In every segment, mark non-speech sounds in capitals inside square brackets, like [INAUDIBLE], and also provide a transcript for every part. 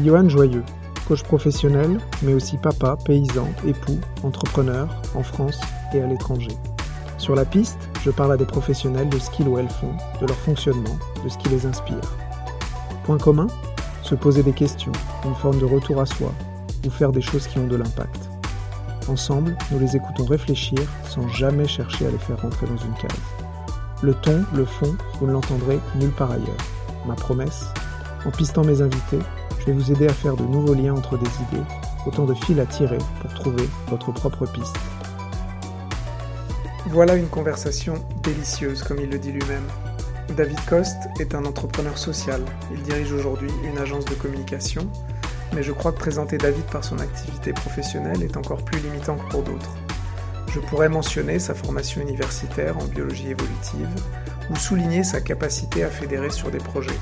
suis Johan Joyeux, coach professionnel, mais aussi papa, paysan, époux, entrepreneur en France et à l'étranger. Sur la piste, je parle à des professionnels de ce qu'ils ou elles font, de leur fonctionnement, de ce qui les inspire. Point commun? Se poser des questions, une forme de retour à soi, ou faire des choses qui ont de l'impact. Ensemble, nous les écoutons réfléchir sans jamais chercher à les faire rentrer dans une case. Le ton, le fond, vous ne l'entendrez nulle part ailleurs. Ma promesse? En pistant mes invités, je vais vous aider à faire de nouveaux liens entre des idées, autant de fils à tirer pour trouver votre propre piste. Voilà une conversation délicieuse, comme il le dit lui-même. David Coste est un entrepreneur social. Il dirige aujourd'hui une agence de communication, mais je crois que présenter David par son activité professionnelle est encore plus limitant que pour d'autres. Je pourrais mentionner sa formation universitaire en biologie évolutive ou souligner sa capacité à fédérer sur des projets.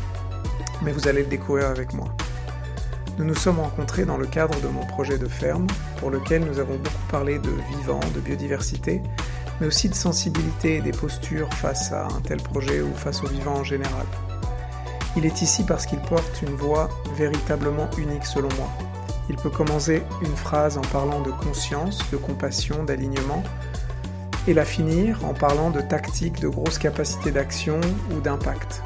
Mais vous allez le découvrir avec moi. Nous nous sommes rencontrés dans le cadre de mon projet de ferme, pour lequel nous avons beaucoup parlé de vivant, de biodiversité, mais aussi de sensibilité et des postures face à un tel projet ou face au vivant en général. Il est ici parce qu'il porte une voix véritablement unique selon moi. Il peut commencer une phrase en parlant de conscience, de compassion, d'alignement, et la finir en parlant de tactique, de grosse capacité d'action ou d'impact.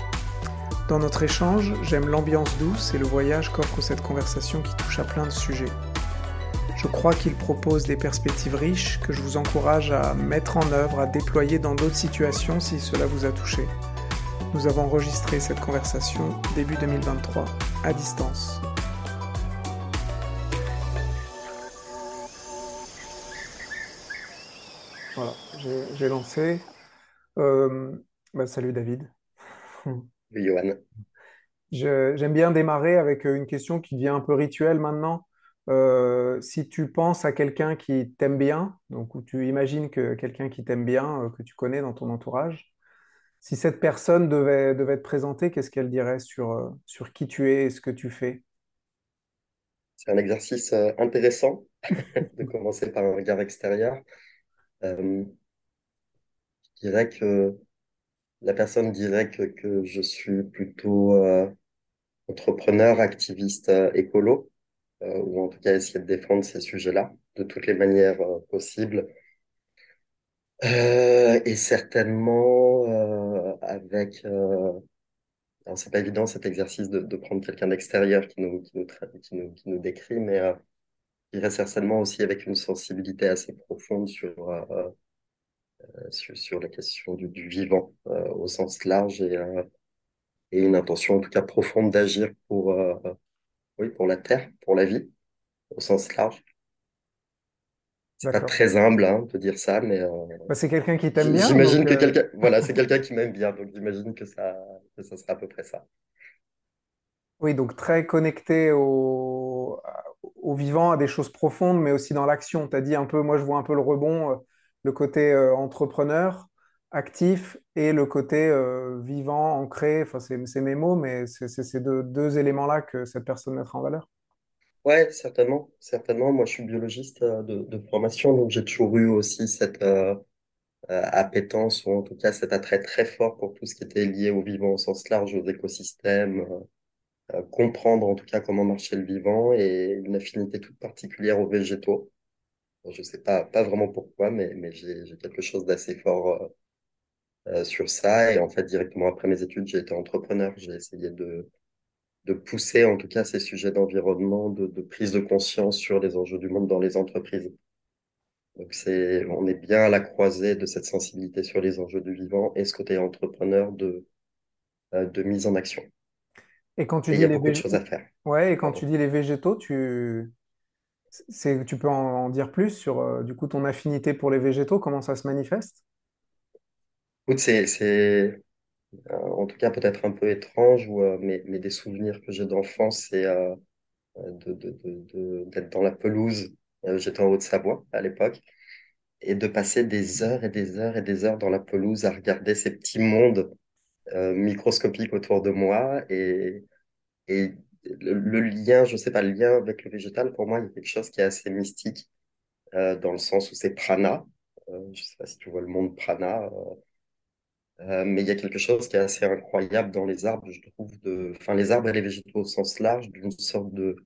Dans notre échange, j'aime l'ambiance douce et le voyage qu'offre cette conversation qui touche à plein de sujets. Je crois qu'il propose des perspectives riches que je vous encourage à mettre en œuvre, à déployer dans d'autres situations si cela vous a touché. Nous avons enregistré cette conversation début 2023 à distance. Voilà, j'ai lancé. Euh, bah, salut David. [LAUGHS] Johan. J'aime bien démarrer avec une question qui devient un peu rituelle maintenant. Euh, si tu penses à quelqu'un qui t'aime bien, donc où tu imagines que quelqu'un qui t'aime bien, euh, que tu connais dans ton entourage, si cette personne devait, devait te présenter, qu'est-ce qu'elle dirait sur, sur qui tu es et ce que tu fais? C'est un exercice intéressant [LAUGHS] de commencer par un regard extérieur. Euh, je dirais que la personne dirait que, je suis plutôt euh, entrepreneur, activiste euh, écolo, ou en tout cas essayer de défendre ces sujets-là de toutes les manières possibles. et certainement avec... alors c'est pas évident cet exercice de, prendre quelqu'un d'extérieur qui nous, qui, nous, qui, nous, qui nous décrit, mais je dirais certainement aussi avec une sensibilité assez profonde sur, euh, euh, sur, sur, la question du, du vivant euh, au sens large et, et une intention en tout cas profonde d'agir pour, oui, pour la terre, pour la vie au sens large. C'est pas très humble hein, de dire ça, mais bah, c'est quelqu'un qui t'aime bien. J'imagine que quelqu'un, [LAUGHS] voilà, c'est quelqu'un qui m'aime bien, donc j'imagine que ça, que ça sera à peu près ça. Oui, donc très connecté au, au vivant, à des choses profondes, mais aussi dans l'action. Tu as dit un peu, moi je vois un peu le rebond, euh, le côté euh, entrepreneur, actif, et le côté euh, vivant, ancré. Enfin, c'est mes mots, mais c'est ces deux, éléments-là que cette personne mettra en valeur. Ouais, certainement, certainement. Moi, je suis biologiste de, de formation, donc j'ai toujours eu aussi cette appétence, ou en tout cas cet attrait très fort pour tout ce qui était lié au vivant au sens large, aux écosystèmes, euh, comprendre en tout cas comment marchait le vivant et une affinité toute particulière aux végétaux. Je ne sais pas, pas vraiment pourquoi, mais, mais j'ai quelque chose d'assez fort euh, euh, sur ça. Et en fait, directement après mes études, j'ai été entrepreneur. J'ai essayé de, de pousser en tout cas ces sujets d'environnement, de, de, prise de conscience sur les enjeux du monde dans les entreprises. Donc c'est, on est bien à la croisée de cette sensibilité sur les enjeux du vivant et ce côté entrepreneur de, de mise en action. Et quand tu il dis y a les beaucoup de choses à faire. Ouais, et quand tu dis les végétaux, tu c'est tu peux en, dire plus sur euh, du coup ton affinité pour les végétaux, comment ça se manifeste? C'est, c'est euh, en tout cas peut-être un peu étrange, ou, euh, mais, mais des souvenirs que j'ai d'enfance, c'est de, de, d'être dans la pelouse. J'étais en Haute-Savoie à l'époque, et de passer des heures et des heures et des heures dans la pelouse à regarder ces petits mondes microscopiques autour de moi. Et, et le, lien, je sais pas, le lien avec le végétal, pour moi, il y a quelque chose qui est assez mystique, euh, dans le sens où c'est prana. Euh, je sais pas si tu vois le monde prana. Euh, mais il y a quelque chose qui est assez incroyable dans les arbres, je trouve, de, enfin, les arbres et les végétaux au sens large, d'une sorte de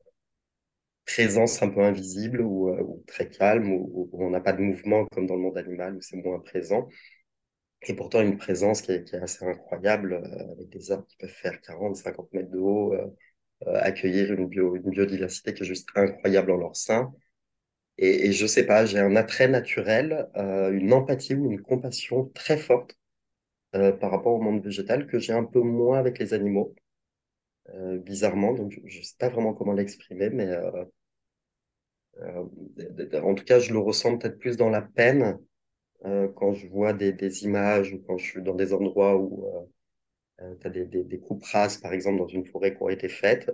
présence un peu invisible ou, euh, très calme, où, on n'a pas de mouvement comme dans le monde animal, où c'est moins présent. Et pourtant, une présence qui est, assez incroyable, euh, avec des arbres qui peuvent faire 40, 50 mètres de haut, euh, euh, accueillir une, bio, une biodiversité qui est juste incroyable en leur sein. Et, et je sais pas, j'ai un attrait naturel, euh, une empathie ou une compassion très forte euh, par rapport au monde végétal que j'ai un peu moins avec les animaux, euh, bizarrement. Donc, je ne sais pas vraiment comment l'exprimer, mais euh, euh, en tout cas, je le ressens peut-être plus dans la peine euh, quand je vois des, des images ou quand je suis dans des endroits où tu as des, des, par exemple, dans une forêt qui ont été faites.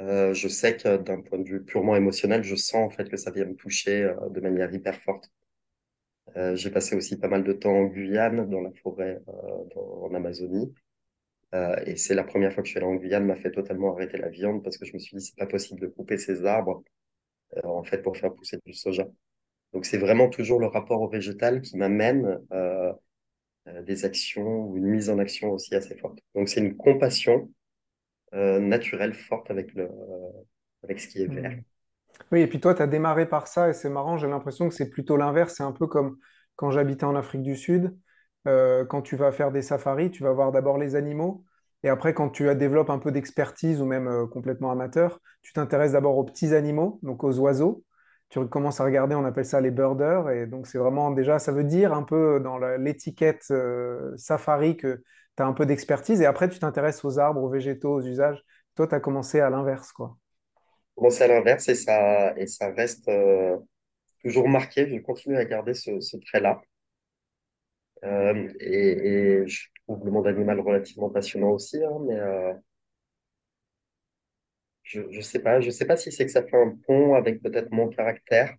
Euh, je sais que d'un point de vue purement émotionnel, je sens en fait que ça vient me toucher euh, de manière hyper forte. Euh, j'ai passé aussi pas mal de temps en Guyane, dans la forêt, euh, en Amazonie. Euh, et c'est la première fois que je suis allé en Guyane, m'a fait totalement arrêter la viande parce que je me suis dit, c'est pas possible de couper ces arbres, euh, en fait, pour faire pousser du soja. Donc, c'est vraiment toujours le rapport au végétal qui m'amène euh, euh, des actions ou une mise en action aussi assez forte. Donc, c'est une compassion euh, naturelle forte avec le, avec ce qui est vert. Hmm. Oui, et puis toi, tu as démarré par ça, et c'est marrant, j'ai l'impression que c'est plutôt l'inverse. C'est un peu comme quand j'habitais en Afrique du Sud. Euh, quand tu vas faire des safaris, tu vas voir d'abord les animaux, et après, quand tu as- développes un peu d'expertise ou même euh, complètement amateur, tu t'intéresses d'abord aux petits animaux, donc aux oiseaux. Tu commences à regarder, on appelle ça les birders, et donc c'est vraiment déjà, ça veut dire un peu dans l'étiquette euh, safari que tu as un peu d'expertise, et après, tu t'intéresses aux arbres, aux végétaux, aux usages. Toi, tu as commencé à l'inverse, quoi. C'est à l'inverse et ça, et ça reste euh, toujours marqué. Je continue à garder ce, trait-là. Euh, et, je trouve le monde animal relativement passionnant aussi, hein, mais je, je sais pas, je sais pas si c'est que ça fait un pont avec peut-être mon caractère.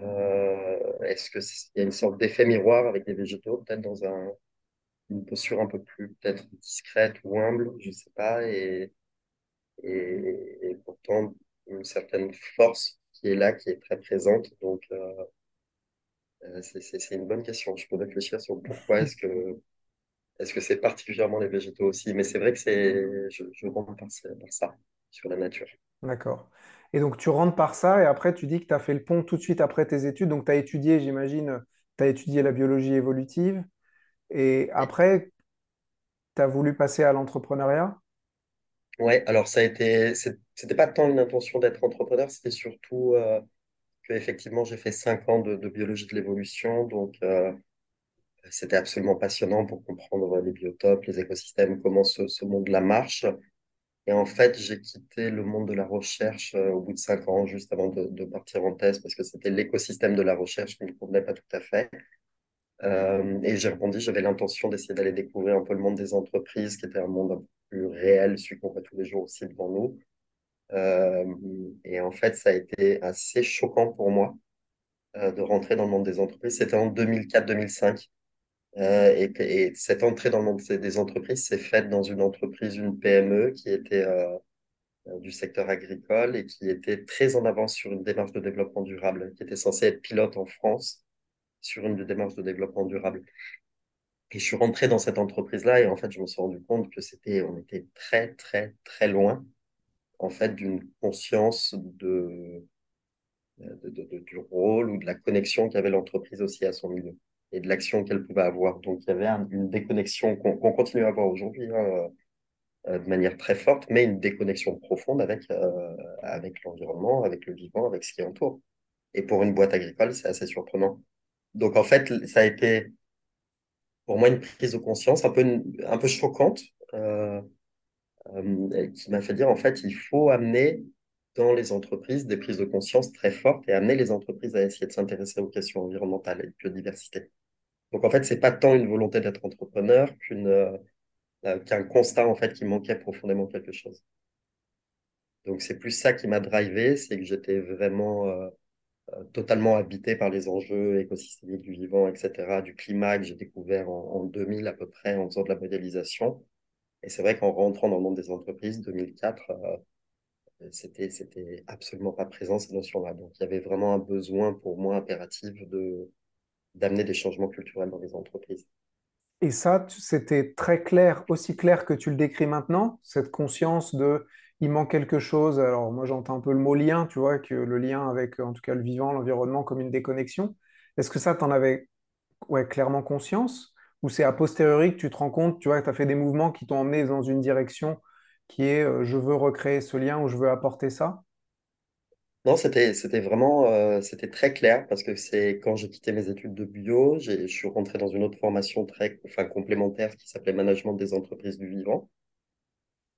Euh, est-ce que c'est- il y a une sorte d'effet miroir avec des végétaux, peut-être dans un, une posture un peu plus peut-être discrète ou humble, je sais pas, et, et, pourtant une certaine force qui est là, qui est très présente. Donc euh, euh, c'est une bonne question. Je peux réfléchir sur pourquoi est-ce que est-ce c'est particulièrement les végétaux aussi, mais c'est vrai que c'est je, rentre par ça sur la nature. D'accord. Et donc, tu rentres par ça et après, tu dis que tu as fait le pont tout de suite après tes études. Donc, tu as étudié, j'imagine, tu as étudié la biologie évolutive et après, tu as voulu passer à l'entrepreneuriat? ouais, alors ça a été c'était pas tant une intention d'être entrepreneur, c'était surtout euh, que effectivement j'ai fait cinq ans de, de biologie de l'évolution, donc euh, c'était absolument passionnant pour comprendre les biotopes, les écosystèmes, comment ce, ce monde-là marche. Et en fait, j'ai quitté le monde de la recherche euh, au bout de cinq ans, juste avant de, partir en thèse, parce que c'était l'écosystème de la recherche qui ne me convenait pas tout à fait. Euh, et j'ai rebondi, j'avais l'intention d'essayer d'aller découvrir un peu le monde des entreprises, qui était un monde un peu plus réel, celui qu'on voit tous les jours aussi devant nous. Euh, et en fait, ça a été assez choquant pour moi de rentrer dans le monde des entreprises. C'était en 2004-2005. Euh, et, et cette entrée dans le monde des entreprises s'est faite dans une entreprise, une PME, qui était euh, euh, du secteur agricole et qui était très en avance sur une démarche de développement durable, qui était censée être pilote en France sur une démarche de développement durable. Et je suis rentré dans cette entreprise-là et en fait, je me suis rendu compte que c'était, on était très, très, très loin, en fait, d'une conscience de- de- du rôle ou de la connexion qu'avait l'entreprise aussi à son milieu et de l'action qu'elle pouvait avoir. Donc, il y avait un- une déconnexion qu'on continue à avoir aujourd'hui, hein, euh, de manière très forte, mais une déconnexion profonde avec, euh, avec l'environnement, avec le vivant, avec ce qui entoure. Et pour une boîte agricole, c'est assez surprenant. Donc, en fait, ça a été pour moi une prise de conscience un peu, un peu choquante, euh, qui m'a fait dire, en fait, il faut amener dans les entreprises des prises de conscience très fortes et amener les entreprises à essayer de s'intéresser aux questions environnementales et de biodiversité. Donc, en fait, c'est pas tant une volonté d'être entrepreneur qu'une, euh, qu'un constat, en fait, qui manquait profondément quelque chose. Donc, c'est plus ça qui m'a drivé, c'est que j'étais vraiment euh, euh, totalement habité par les enjeux écosystémiques du vivant, etc., du climat que j'ai découvert en, en 2000 à peu près en faisant de la modélisation. Et c'est vrai qu'en rentrant dans le monde des entreprises, 2004, euh, c'était, c'était absolument pas présent ces notions-là. Donc, il y avait vraiment un besoin pour moi impératif de, d'amener des changements culturels dans les entreprises. Et ça, c'était très clair, aussi clair que tu le décris maintenant, cette conscience de il manque quelque chose. Alors moi j'entends un peu le mot lien, tu vois, que le lien avec en tout cas le vivant, l'environnement comme une déconnexion. Est-ce que ça, tu en avais ouais, clairement conscience? Ou c'est a posteriori que tu te rends compte, tu vois, que tu as fait des mouvements qui t'ont emmené dans une direction qui est euh, je veux recréer ce lien ou je veux apporter ça? Non, c'était, c'était vraiment, euh, c'était très clair parce que c'est quand j'ai quitté mes études de bio, j'ai, je suis rentré dans une autre formation très, enfin, complémentaire qui s'appelait Management des entreprises du vivant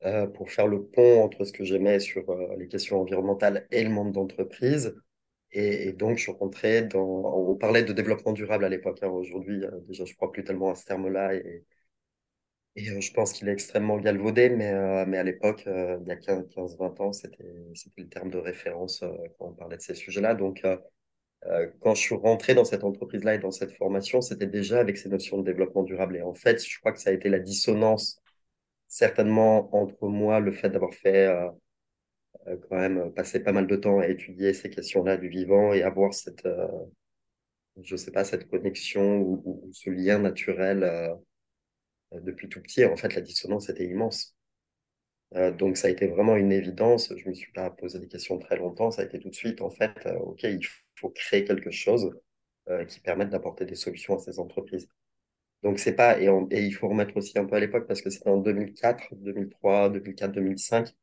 euh, pour faire le pont entre ce que j'aimais sur euh, les questions environnementales et le monde d'entreprise. Et, et donc, je suis rentré dans, on parlait de développement durable à l'époque. hein. Aujourd'hui, euh, déjà, je crois plus tellement à ce terme-là et, et euh, je pense qu'il est extrêmement galvaudé, mais, euh, mais à l'époque, euh, il y a 15-20 ans, c'était, le terme de référence euh, quand on parlait de ces sujets-là. Donc, euh, euh, quand je suis rentré dans cette entreprise-là et dans cette formation, c'était déjà avec ces notions de développement durable. Et en fait, je crois que ça a été la dissonance, certainement entre moi, le fait d'avoir fait quand même passer pas mal de temps à étudier ces questions-là du vivant et avoir cette, je sais pas, cette connexion ou, ou- ce lien naturel depuis tout petit. En fait, la dissonance était immense. Euh, donc, ça a été vraiment une évidence. Je me suis pas posé des questions très longtemps. Ça a été tout de suite, en fait, euh, OK, il faut créer quelque chose euh, qui permette d'apporter des solutions à ces entreprises. Donc, c'est pas, et, et il faut remettre aussi un peu à l'époque parce que c'était en 2004, 2003, 2004, 2005.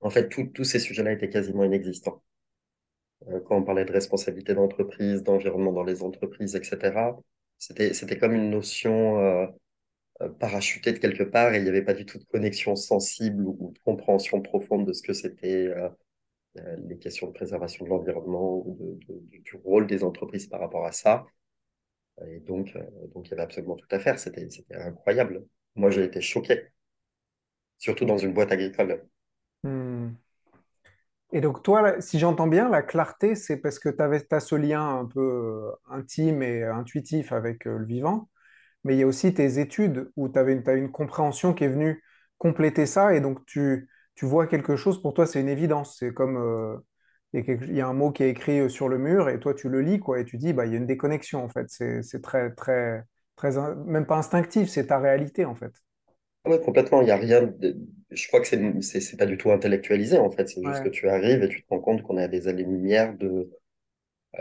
En fait, tous ces sujets-là étaient quasiment inexistants. Euh, quand on parlait de responsabilité d'entreprise, d'environnement dans les entreprises, etc., c'était comme une notion euh, parachutée de quelque part et il n'y avait pas du tout de connexion sensible ou, de compréhension profonde de ce que c'était euh, euh, les questions de préservation de l'environnement ou du rôle des entreprises par rapport à ça. Et donc, donc il y avait absolument tout à faire. C'était, incroyable. Moi, j'ai été choqué, surtout dans une boîte agricole. Hmm. Et donc toi, si j'entends bien, la clarté, c'est parce que tu t'as ce lien un peu intime et intuitif avec le vivant. Mais il y a aussi tes études où tu avais une, compréhension qui est venue compléter ça, et donc tu, tu vois quelque chose, pour toi c'est une évidence, c'est comme euh, il y a un mot qui est écrit euh, sur le mur, et toi tu le lis, quoi, et tu dis, bah, il y a une déconnexion en fait, c'est très, très, très, même pas instinctif, c'est ta réalité en fait. Ouais, complètement. Il y a rien de... Je crois que c'est, c'est pas du tout intellectualisé, en fait. C'est juste que tu arrives et tu te rends compte qu'on est à des années-lumière de,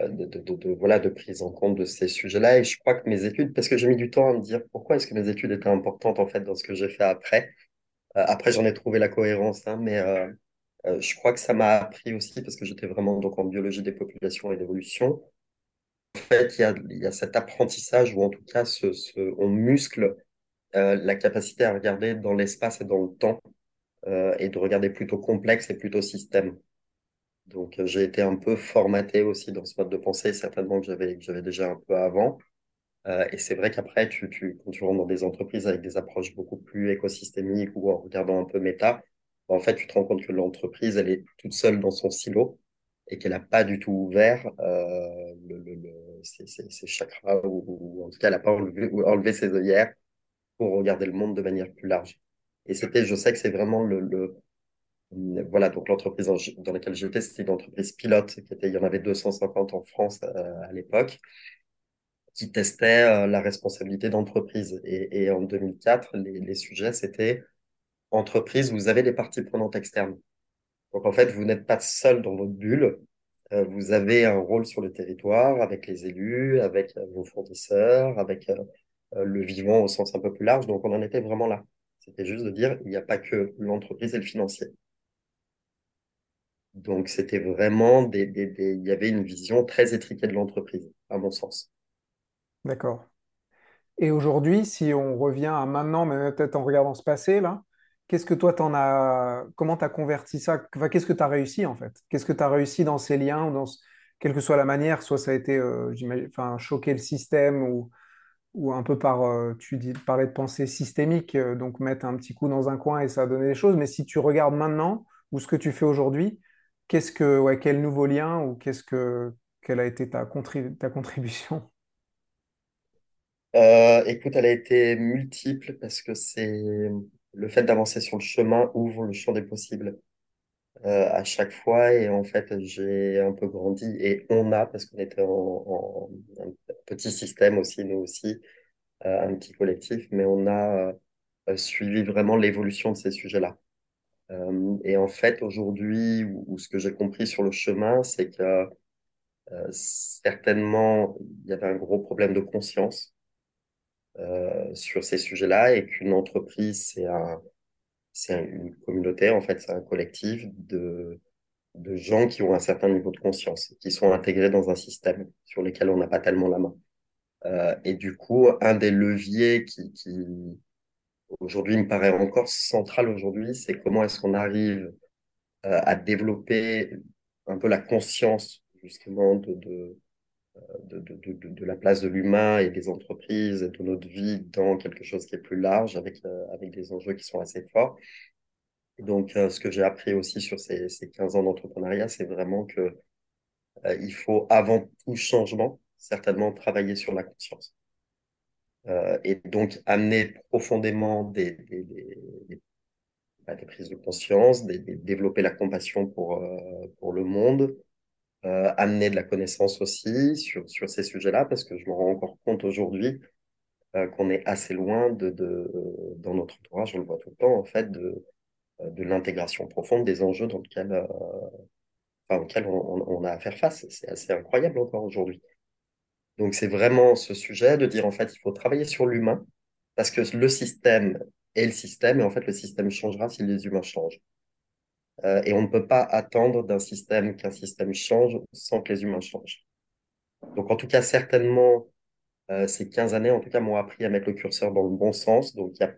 de, de, de, de- voilà, de prise en compte de ces sujets-là. Et je crois que mes études, parce que j'ai mis du temps à me dire pourquoi est-ce que mes études étaient importantes, en fait, dans ce que j'ai fait après. Euh, après, j'en ai trouvé la cohérence, hein, mais euh, euh, je crois que ça m'a appris aussi, parce que j'étais vraiment donc en biologie des populations et d'évolution. En fait, il y a, y a cet apprentissage, ou en tout cas, ce, ce, on muscle euh, la capacité à regarder dans l'espace et dans le temps euh, et de regarder plutôt complexe et plutôt système. Donc, euh, j'ai été un peu formaté aussi dans ce mode de pensée, certainement que j'avais que j'avais déjà un peu avant. Euh, et c'est vrai qu'après, tu, tu, quand tu rentres dans des entreprises avec des approches beaucoup plus écosystémiques ou en regardant un peu méta, en fait, tu te rends compte que l'entreprise, elle est toute seule dans son silo et qu'elle n'a pas du tout ouvert euh, le, le, le- ses, ses, chakras ou, ou en tout cas, elle n'a pas enlevé, enlevé ses œillères pour regarder le monde de manière plus large. Et c'était, je sais que c'est vraiment le, voilà, donc l'entreprise dans, laquelle j'étais, c'était une entreprise pilote, qui était, il y en avait 250 en France euh, à l'époque, qui testait euh, la responsabilité d'entreprise. Et, et en 2004, les, les sujets, c'était entreprise, vous avez des parties prenantes externes. Donc en fait, vous n'êtes pas seul dans votre bulle, euh, vous avez un rôle sur le territoire avec les élus, avec euh, vos fournisseurs, avec euh, euh, le vivant au sens un peu plus large. Donc on en était vraiment là. C'était juste de dire, il n'y a pas que l'entreprise et le financier. Donc, c'était vraiment des, il y avait une vision très étriquée de l'entreprise, à mon sens. D'accord. Et aujourd'hui, si on revient à maintenant, mais peut-être en regardant ce passé, là, qu'est-ce que toi, t'en as, comment tu as converti ça? Qu'est-ce que tu as réussi en fait? Qu'est-ce que tu as réussi dans ces liens dans ce- quelle que soit la manière, soit ça a été, euh, enfin, choquer le système ou, ou un peu par, euh, tu parlais de pensée systémique, euh, donc mettre un petit coup dans un coin et ça a donné des choses. Mais si tu regardes maintenant ou ce que tu fais aujourd'hui, qu'est-ce que, ouais, quel nouveau lien ou qu'est-ce que, quelle a été ta, ta contribution? Euh, écoute, elle a été multiple parce que c'est le fait d'avancer sur le chemin ouvre le champ des possibles euh, à chaque fois. Et en fait, j'ai un peu grandi et on a, parce qu'on était en, un petit système aussi, nous aussi, un petit collectif, mais on a suivi vraiment l'évolution de ces sujets-là. Et en fait, aujourd'hui, ou, ce que j'ai compris sur le chemin, c'est que certainement, il y avait un gros problème de conscience sur ces sujets-là et qu'une entreprise, c'est un, c'est une communauté, en fait, c'est un collectif de, de gens qui ont un certain niveau de conscience, qui sont intégrés dans un système sur lequel on n'a pas tellement la main. Euh, et du coup, un des leviers qui, qui aujourd'hui me paraît encore central aujourd'hui, c'est comment est-ce qu'on arrive euh, à développer un peu la conscience justement de, de, de, de, de la place de l'humain et des entreprises et de notre vie dans quelque chose qui est plus large avec, euh, avec des enjeux qui sont assez forts. Donc, euh, ce que j'ai appris aussi sur ces, ces 15 ans d'entrepreneuriat, c'est vraiment que euh, il faut, avant tout changement, certainement travailler sur la conscience. Euh, et donc, amener profondément des, des, des, des, bah, prises de conscience, développer la compassion pour, pour le monde, amener de la connaissance aussi sur, sur ces sujets-là, parce que je me rends encore compte aujourd'hui qu'on est assez loin de, de, dans notre entourage, on le voit tout le temps, en fait, de, de l'intégration profonde des enjeux dans lesquels, euh, enfin, auxquels on, a à faire face. C'est assez incroyable encore aujourd'hui. Donc c'est vraiment ce sujet de dire en fait il faut travailler sur l'humain parce que le système est le système et en fait le système changera si les humains changent. Euh, et on ne peut pas attendre d'un système qu'un système change sans que les humains changent. Donc en tout cas certainement euh, ces 15 années en tout cas m'ont appris à mettre le curseur dans le bon sens. Donc il y a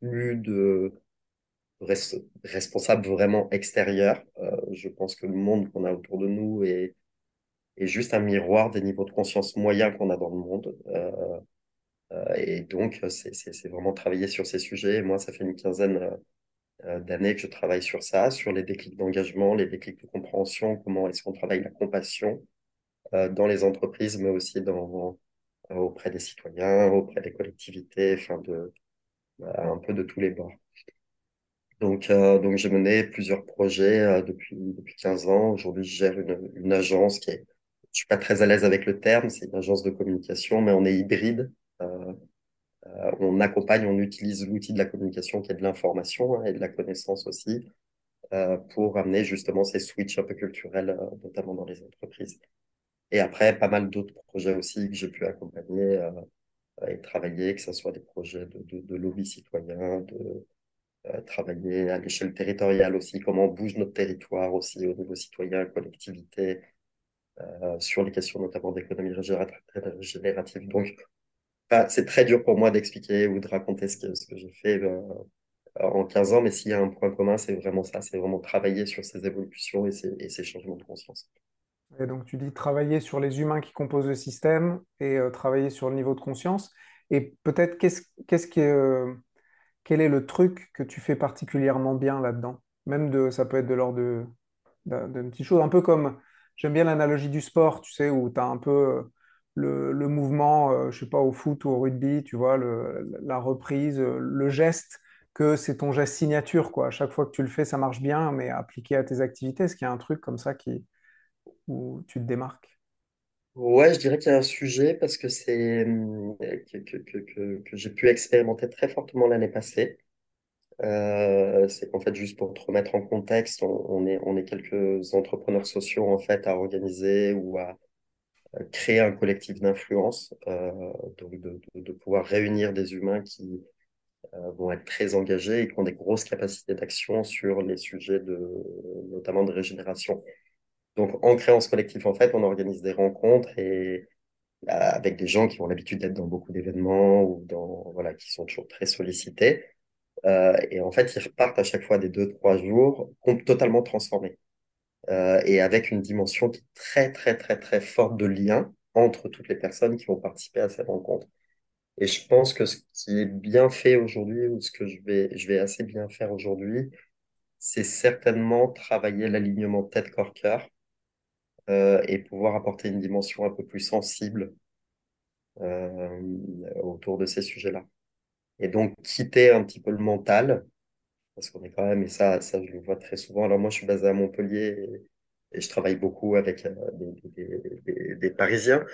plus de responsable vraiment extérieur. Euh, je pense que le monde qu'on a autour de nous est, est juste un miroir des niveaux de conscience moyens qu'on a dans le monde. Euh, euh, et donc, c'est vraiment travailler sur ces sujets. moi, ça fait une quinzaine d'années que je travaille sur ça, sur les déclics d'engagement, les déclics de compréhension, comment est-ce qu'on travaille la compassion dans les entreprises, mais aussi dans, auprès des citoyens, auprès des collectivités, enfin de, un peu de tous les bords. Donc, euh, donc j'ai mené plusieurs projets euh, depuis, depuis 15 ans. Aujourd'hui, je gère une, une agence qui est, suis pas très à l'aise avec le terme, c'est une agence de communication, mais on est hybride. Euh, euh on accompagne, on utilise l'outil de la communication qui est de l'information hein, et de la connaissance aussi euh, pour amener justement ces switches un peu culturels, notamment dans les entreprises. Et après, pas mal d'autres projets aussi que j'ai pu accompagner et travailler, que ce soit des projets de, de, de lobby citoyen, de euh, travailler à l'échelle territoriale aussi, comment bouge notre territoire aussi au niveau citoyen, collectivité, euh, sur les questions notamment d'économie régénérative. Donc, c'est très dur pour moi d'expliquer ou de raconter ce que, ce que j'ai fait euh, en 15 ans, mais s'il y a un point commun, c'est vraiment ça, c'est vraiment travailler sur ces évolutions et ces, changements de conscience. Et donc, tu dis travailler sur les humains qui composent le système et travailler sur le niveau de conscience. Et peut-être qu'est-ce qu'est-ce quel est le truc que tu fais particulièrement bien là-dedans? Même de, ça peut être de l'ordre de, de, petites choses, un peu comme, j'aime bien l'analogie du sport, tu sais, où tu as un peu euh, le, mouvement, euh, je sais pas, au foot ou au rugby, tu vois, la reprise, euh, le geste, que c'est ton geste signature, quoi. À chaque fois que tu le fais, ça marche bien, mais appliqué à tes activités, est-ce qu'il y a un truc comme ça qui, où tu te démarques? Ouais, je dirais qu'il y a un sujet parce que c'est que, que, que, que j'ai pu expérimenter très fortement l'année passée. Euh, c'est qu'en fait, juste pour te remettre en contexte, on, est, on est quelques entrepreneurs sociaux en fait à organiser ou à, créer un collectif d'influence, euh, donc de, pouvoir réunir des humains qui euh, vont être très engagés et qui ont des grosses capacités d'action sur les sujets de, notamment de régénération. Donc, en créant ce collectif, en fait, on organise des rencontres et avec des gens qui ont l'habitude d'être dans beaucoup d'événements ou dans voilà qui sont toujours très sollicités. Euh, et en fait, ils repartent à chaque fois des deux trois jours totalement transformés euh, et avec une dimension très très très très forte de lien entre toutes les personnes qui vont participer à cette rencontre. Et je pense que ce qui est bien fait aujourd'hui ou ce que je vais je vais assez bien faire aujourd'hui, c'est certainement travailler l'alignement tête-corps-cœur euh, et pouvoir apporter une dimension un peu plus sensible euh, autour de ces sujets-là. Et donc quitter un petit peu le mental, parce qu'on est quand même, et ça, ça je le vois très souvent. Alors moi, je suis basé à Montpellier et, je travaille beaucoup avec euh, des, des, des, des, Parisiens.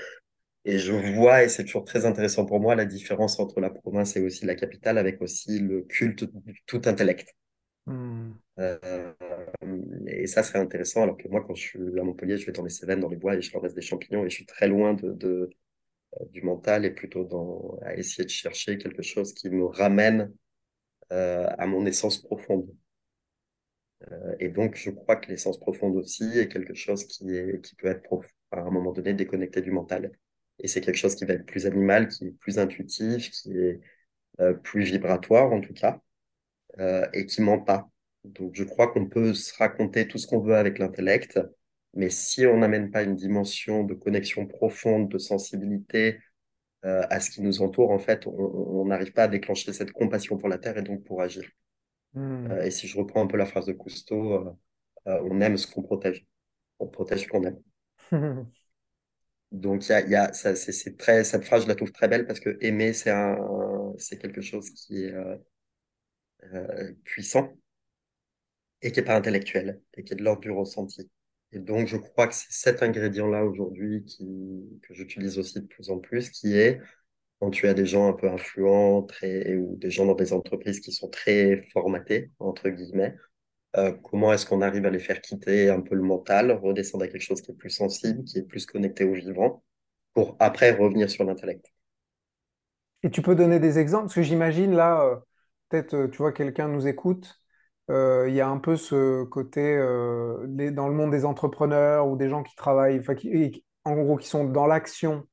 Et je vois, et c'est toujours très intéressant pour moi, la différence entre la province et aussi la capitale, avec aussi le culte du tout intellect. Hmm. Euh, et ça, c'est intéressant, alors que moi, quand je suis à Montpellier, je vais dans les Cévennes, dans les bois, et je ramasse des champignons, et je suis très loin de, de, du mental, et plutôt dans, à essayer de chercher quelque chose qui me ramène euh, à mon essence profonde. Euh, et donc, je crois que l'essence profonde aussi est quelque chose qui, est, qui peut être, à un moment donné, déconnecté du mental. Et c'est quelque chose qui va être plus animal, qui est plus intuitif, qui est euh, plus vibratoire en tout cas, euh, et qui ment pas. Donc je crois qu'on peut se raconter tout ce qu'on veut avec l'intellect, mais si on n'amène pas une dimension de connexion profonde, de sensibilité euh, à ce qui nous entoure, en fait, on n'arrive pas à déclencher cette compassion pour la Terre et donc pour agir. Hmm. Euh, et si je reprends un peu la phrase de Cousteau, euh, on aime ce qu'on protège. On protège ce qu'on aime. [LAUGHS] Donc, y a, y a, ça, c'est, très, cette phrase, je la trouve très belle parce que aimer, c'est un, c'est quelque chose qui est puissant et qui n'est pas intellectuel et qui est de l'ordre du ressenti. Et donc, je crois que c'est cet ingrédient-là aujourd'hui que j'utilise aussi de plus en plus, qui est quand tu as des gens un peu influents très, ou des gens dans des entreprises qui sont très formatés, entre guillemets, euh, comment est-ce qu'on arrive à les faire quitter un peu le mental, redescendre à quelque chose qui est plus sensible, qui est plus connecté au vivant, pour après revenir sur l'intellect? Et tu peux donner des exemples? Parce que j'imagine là, euh, peut-être, euh, tu vois, quelqu'un nous écoute, il y a un peu ce côté, euh, dans le monde des entrepreneurs ou des gens qui travaillent, en gros, qui sont dans l'action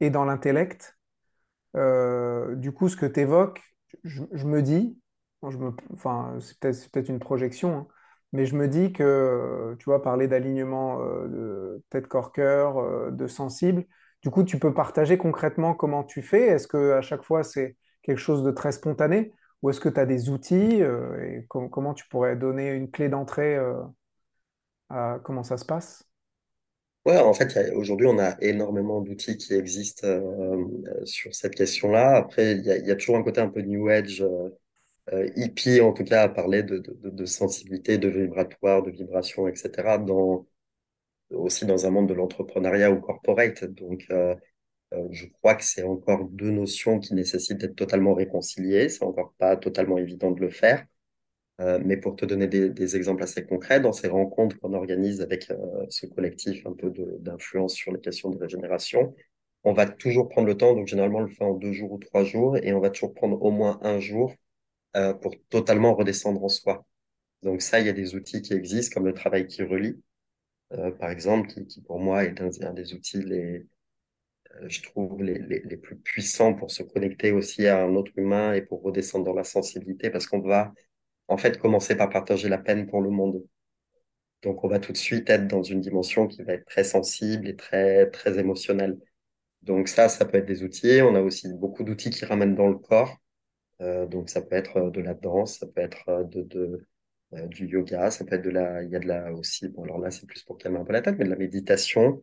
et dans l'intellect. Euh, du coup, ce que tu évoques, je, me dis, enfin, c'est peut-être, une projection, hein, mais je me dis que, tu vois, parler d'alignement euh, de tête, corps, cœur, euh, de sensible, du coup, tu peux partager concrètement comment tu fais. Est-ce que à chaque fois, c'est quelque chose de très spontané? Ou est-ce que tu as des outils euh, et com- comment tu pourrais donner une clé d'entrée euh, à comment ça se passe? Ouais, en fait, aujourd'hui, on a énormément d'outils qui existent euh, sur cette question-là. Après, il y a, toujours un côté un peu New Age, hippie, en tout cas, à parler de, de, sensibilité, de vibratoire, de vibration, etc., dans, aussi dans un monde de l'entrepreneuriat ou corporate. Donc, je crois que c'est encore deux notions qui nécessitent d'être totalement réconciliées. C'est encore pas totalement évident de le faire. Euh, mais pour te donner des, exemples assez concrets, dans ces rencontres qu'on organise avec euh, ce collectif un peu d'influence sur les questions de régénération, on va toujours prendre le temps, donc généralement on le fait en deux jours ou trois jours, et on va toujours prendre au moins un jour euh, pour totalement redescendre en soi. Donc ça, il y a des outils qui existent, comme le travail qui relie, euh, par exemple, qui, pour moi est un, un des outils, les, euh, je trouve, les, les, plus puissants pour se connecter aussi à un autre humain et pour redescendre dans la sensibilité, parce qu'on va en fait commencer par partager la peine pour le monde. Donc, on va tout de suite être dans une dimension qui va être très sensible et très, très émotionnelle. Donc, ça, ça peut être des outils. On a aussi beaucoup d'outils qui ramènent dans le corps. Euh, donc, ça peut être euh, de la danse, ça peut être euh, de, euh, du yoga, ça peut être de la, il y a de la aussi, bon, alors là, c'est plus pour calmer un peu la tête, mais de la méditation.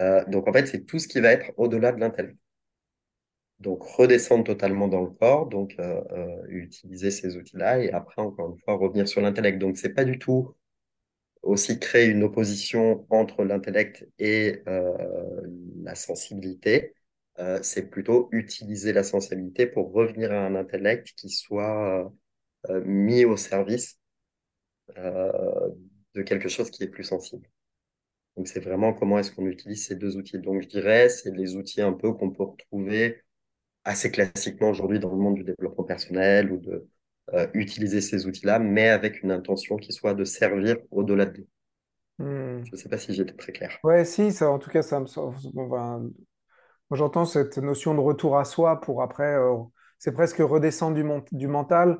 Euh, donc, en fait, c'est tout ce qui va être au-delà de l'intellect. Donc, redescendre totalement dans le corps, donc euh, euh, utiliser ces outils-là et après, encore une fois, revenir sur l'intellect. Donc, c'est pas du tout aussi créer une opposition entre l'intellect et la sensibilité. C'est plutôt utiliser la sensibilité pour revenir à un intellect qui soit mis au service de quelque chose qui est plus sensible. Donc, c'est vraiment comment est-ce qu'on utilise ces deux outils. Donc, je dirais, c'est les outils un peu qu'on peut retrouver assez classiquement aujourd'hui dans le monde du développement personnel ou de euh, utiliser ces outils-là, mais avec une intention qui soit de servir au-delà de nous. Hmm. Je ne sais pas si j'étais très clair. Ouais, si, ça, en tout cas, ça me sort. bon, ben, j'entends cette notion de retour à soi pour après, euh, c'est presque redescendre du, mon- du mental.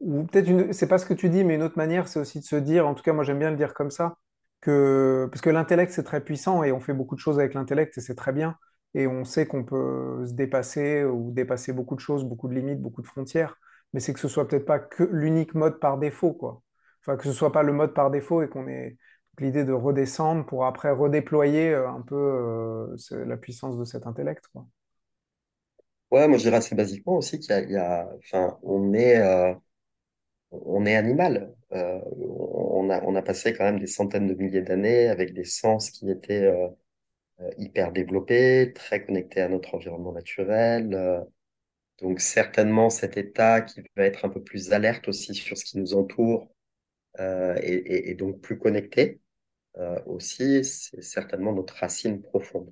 Ou peut-être une, c'est pas ce que tu dis, mais une autre manière, c'est aussi de se dire, en tout cas, moi j'aime bien le dire comme ça, que parce que l'intellect c'est très puissant et on fait beaucoup de choses avec l'intellect et c'est très bien. Et on sait qu'on peut se dépasser ou dépasser beaucoup de choses, beaucoup de limites, beaucoup de frontières. Mais c'est que ce soit peut-être pas que l'unique mode par défaut, quoi. Enfin, que ce soit pas le mode par défaut et qu'on ait l'idée de redescendre pour après redéployer euh, un peu euh, la puissance de cet intellect, quoi. Ouais, moi je dirais assez basiquement aussi qu'il y a- enfin, on est, euh, on est animal. Euh, on a, on a passé quand même des centaines de milliers d'années avec des sens qui étaient euh, euh, hyper développé, très connecté à notre environnement naturel. euh, donc certainement cet état qui va être un peu plus alerte aussi sur ce qui nous entoure euh, et, et- et donc plus connecté euh, aussi, c'est certainement notre racine profonde,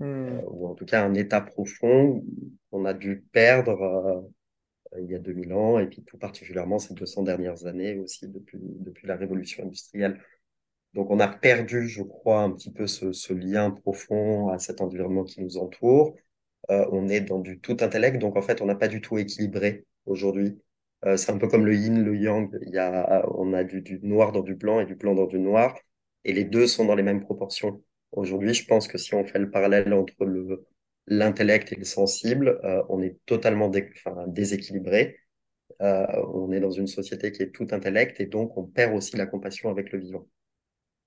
Hmm. ou en tout cas un état profond qu'on a dû perdre euh, il y a 2000 ans, et puis tout particulièrement ces 200 dernières années aussi depuis, depuis la révolution industrielle. Donc on a perdu, je crois, un petit peu ce, ce lien profond à cet environnement qui nous entoure. Euh, on est dans du tout intellect, donc en fait, on n'a pas du tout équilibré aujourd'hui. Euh, c'est un peu comme le yin, le yang. Il y a, on a du, du noir dans du blanc et du blanc dans du noir, et les deux sont dans les mêmes proportions. Aujourd'hui, je pense que si on fait le parallèle entre le, l'intellect et le sensible, euh, on est totalement enfin, déséquilibré. Euh, on est dans une société qui est tout intellect, et donc on perd aussi la compassion avec le vivant.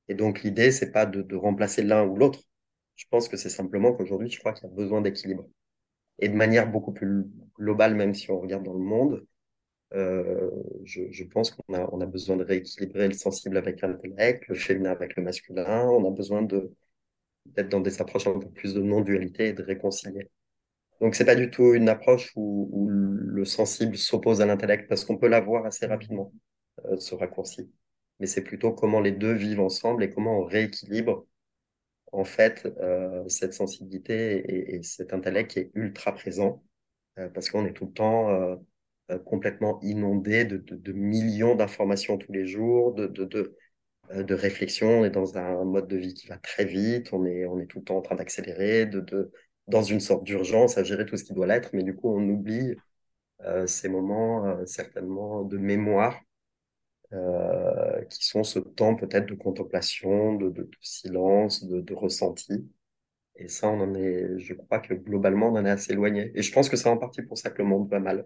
Et donc, l'idée, c'est pas de, de remplacer l'un ou l'autre. Je pense que c'est simplement qu'aujourd'hui, je crois qu'il y a besoin d'équilibre. Et de manière beaucoup plus globale, même si on regarde dans le monde, euh, je, je pense qu'on a, on a besoin de rééquilibrer le sensible avec l'intellect, le féminin avec le masculin. On a besoin de, d'être dans des approches un peu plus de non-dualité et de réconcilier. Donc, c'est pas du tout une approche où, le sensible s'oppose à l'intellect, parce qu'on peut l'avoir assez rapidement, euh, ce raccourci. Mais c'est plutôt comment les deux vivent ensemble et comment on rééquilibre en fait, euh, cette sensibilité et, et, cet intellect qui est ultra présent, euh, parce qu'on est tout le temps complètement inondé de, millions d'informations tous les jours, de, de réflexion. On est dans un mode de vie qui va très vite, on est, on est tout le temps en train d'accélérer, de, de, dans une sorte d'urgence à gérer tout ce qui doit l'être, mais du coup, on oublie euh, ces moments euh, certainement de mémoire euh, qui sont ce temps peut-être de contemplation, de, de, de silence, de, de ressenti. Et ça, on en est, je crois que globalement, on en est assez éloigné. Et je pense que c'est en partie pour ça que le monde va mal.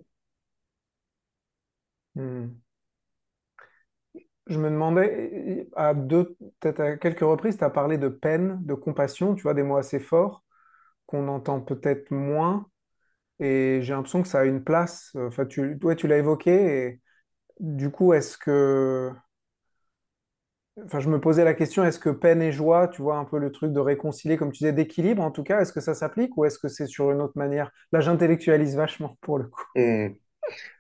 Hmm. Je me demandais, à peut-être à quelques reprises, tu as parlé de peine, de compassion, tu vois, des mots assez forts qu'on entend peut-être moins. Et j'ai l'impression que ça a une place. Enfin, tu, ouais, tu l'as évoqué. Et du coup, est-ce que, enfin, je me posais la question, est-ce que peine et joie, tu vois, un peu le truc de réconcilier, comme tu disais, d'équilibre en tout cas, est-ce que ça s'applique ou est-ce que c'est sur une autre manière? Là, j'intellectualise vachement pour le coup. Hmm.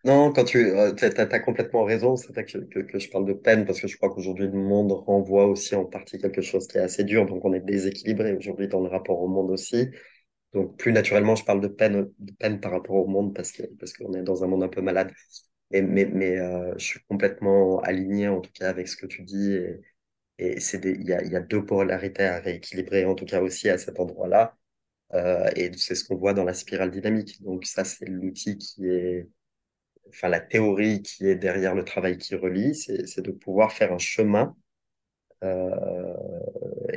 Non, quand tu euh, t'as, complètement raison, c'est vrai que, que, je parle de peine parce que je crois qu'aujourd'hui le monde renvoie aussi en partie quelque chose qui est assez dur, donc on est déséquilibré aujourd'hui dans le rapport au monde aussi. Donc plus naturellement, je parle de peine, de peine par rapport au monde parce que parce qu'on est dans un monde un peu malade. Et, mais mais euh, je suis complètement aligné en tout cas avec ce que tu dis et, c'est des, il y a, il y a deux polarités à rééquilibrer en tout cas aussi à cet endroit-là. Euh, et c'est ce qu'on voit dans la spirale dynamique. Donc ça, c'est l'outil qui est enfin la théorie qui est derrière le travail qui relie, c'est, de pouvoir faire un chemin euh,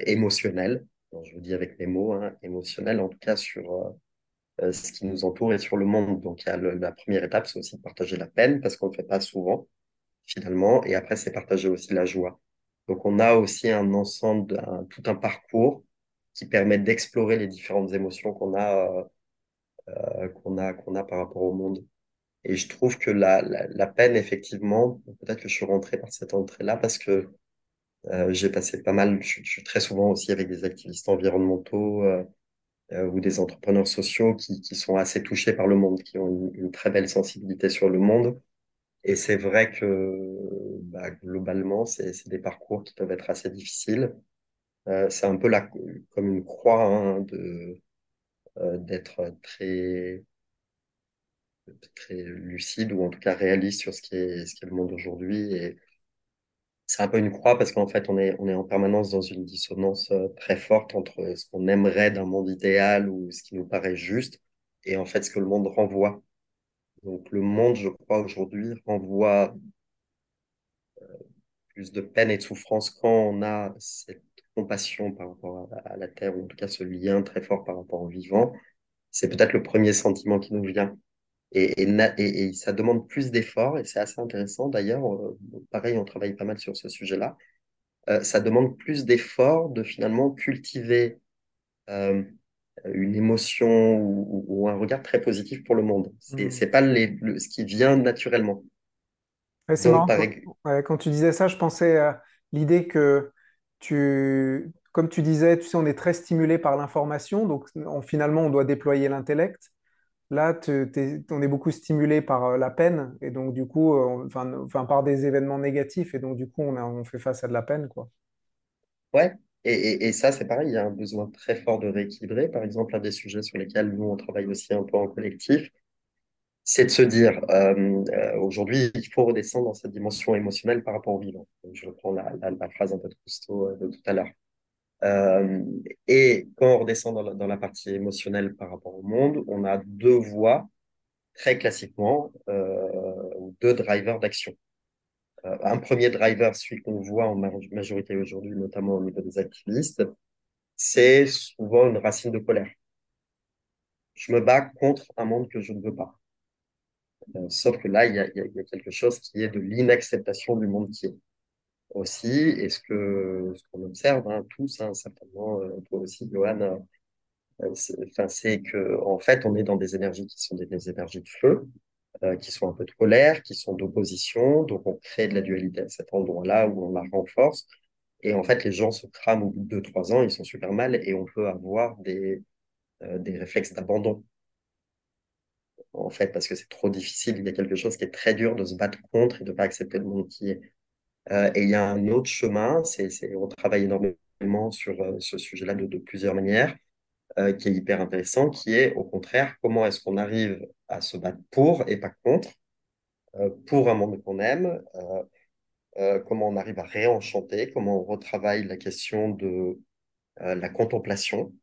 émotionnel, je vous dis avec mes mots, hein, émotionnel en tout cas sur euh, ce qui nous entoure et sur le monde. Donc il y a la première étape, c'est aussi de partager la peine parce qu'on ne le fait pas souvent finalement, et après c'est partager aussi la joie. Donc on a aussi un ensemble, tout un parcours qui permet d'explorer les différentes émotions qu'on a, euh, qu'on a, qu'on a par rapport au monde. Et je trouve que la, la, la peine, effectivement, peut-être que je suis rentré par cette entrée-là parce que euh, j'ai passé pas mal, je, suis très souvent aussi avec des activistes environnementaux euh, euh, ou des entrepreneurs sociaux qui, qui sont assez touchés par le monde, qui ont une, très belle sensibilité sur le monde. Et c'est vrai que bah, globalement, c'est, c'est des parcours qui peuvent être assez difficiles. Euh, c'est un peu la, comme une croix hein, de, euh, d'être très très lucide ou en tout cas réaliste sur ce qui est, ce qui est le monde aujourd'hui. Et c'est un peu une croix parce qu'en fait, on est, on est en permanence dans une dissonance euh, très forte entre ce qu'on aimerait d'un monde idéal ou ce qui nous paraît juste et en fait ce que le monde renvoie. Donc le monde, je crois, aujourd'hui renvoie plus de peine et de souffrance quand on a cette compassion par rapport à la Terre, ou en tout cas ce lien très fort par rapport au vivant. C'est peut-être le premier sentiment qui nous vient. Et, ça demande plus d'efforts, et c'est assez intéressant d'ailleurs. euh, pareil, on travaille pas mal sur ce sujet-là. Euh, ça demande plus d'efforts de finalement cultiver euh, une émotion ou, ou un regard très positif pour le monde. C'est, Hmm. c'est pas les- le- ce qui vient naturellement. Ouais, c'est Donc, marrant, par quand, ex- ouais, quand tu disais ça, je pensais à l'idée que tu... comme tu disais, tu sais, on est très stimulé par l'information, donc on- finalement, on doit déployer l'intellect. Là, on est beaucoup stimulé par euh, la peine, et donc du coup, euh, enfin, par des événements négatifs, et donc du coup, on fait face à de la peine, quoi. Ouais, et, ça, c'est pareil, il y a un besoin très fort de rééquilibrer. Par exemple, un des sujets sur lesquels nous, on travaille aussi un peu en collectif, c'est de se dire, euh, aujourd'hui, il faut redescendre dans cette dimension émotionnelle par rapport au vivant. Je reprends la, la, phrase un peu de Cousteau de tout à l'heure. Euh, et quand on redescend dans la, partie émotionnelle par rapport au monde, on a deux voies, très classiquement, euh, ou deux drivers d'action. Euh, un premier driver, celui qu'on voit en majorité aujourd'hui, notamment au niveau des activistes, c'est souvent une racine de colère. Je me bats contre un monde que je ne veux pas. Sauf que là, il y a quelque chose qui est de l'inacceptation du monde qui est. Aussi, et ce que ce qu'on observe hein, tous, hein, certainement, euh, toi aussi, Johan, euh, c'est, enfin, c'est que en fait, on est dans des énergies qui sont des, énergies de feu, euh, qui sont un peu de colère, qui sont d'opposition, donc on crée de la dualité à cet endroit-là où on la renforce. Et en fait, les gens se crament au bout de deux, trois ans, ils sont super mal et on peut avoir des, euh, des réflexes d'abandon en fait, parce que c'est trop difficile. Il y a quelque chose qui est très dur de se battre contre et de ne pas accepter le monde qui est. Euh, et il y a un autre chemin, c'est, on travaille énormément sur euh, ce sujet-là de, plusieurs manières, euh, qui est hyper intéressant, qui est au contraire, comment est-ce qu'on arrive à se battre pour et pas contre, pour un monde qu'on aime, comment on arrive à réenchanter, comment on retravaille la question de la contemplation,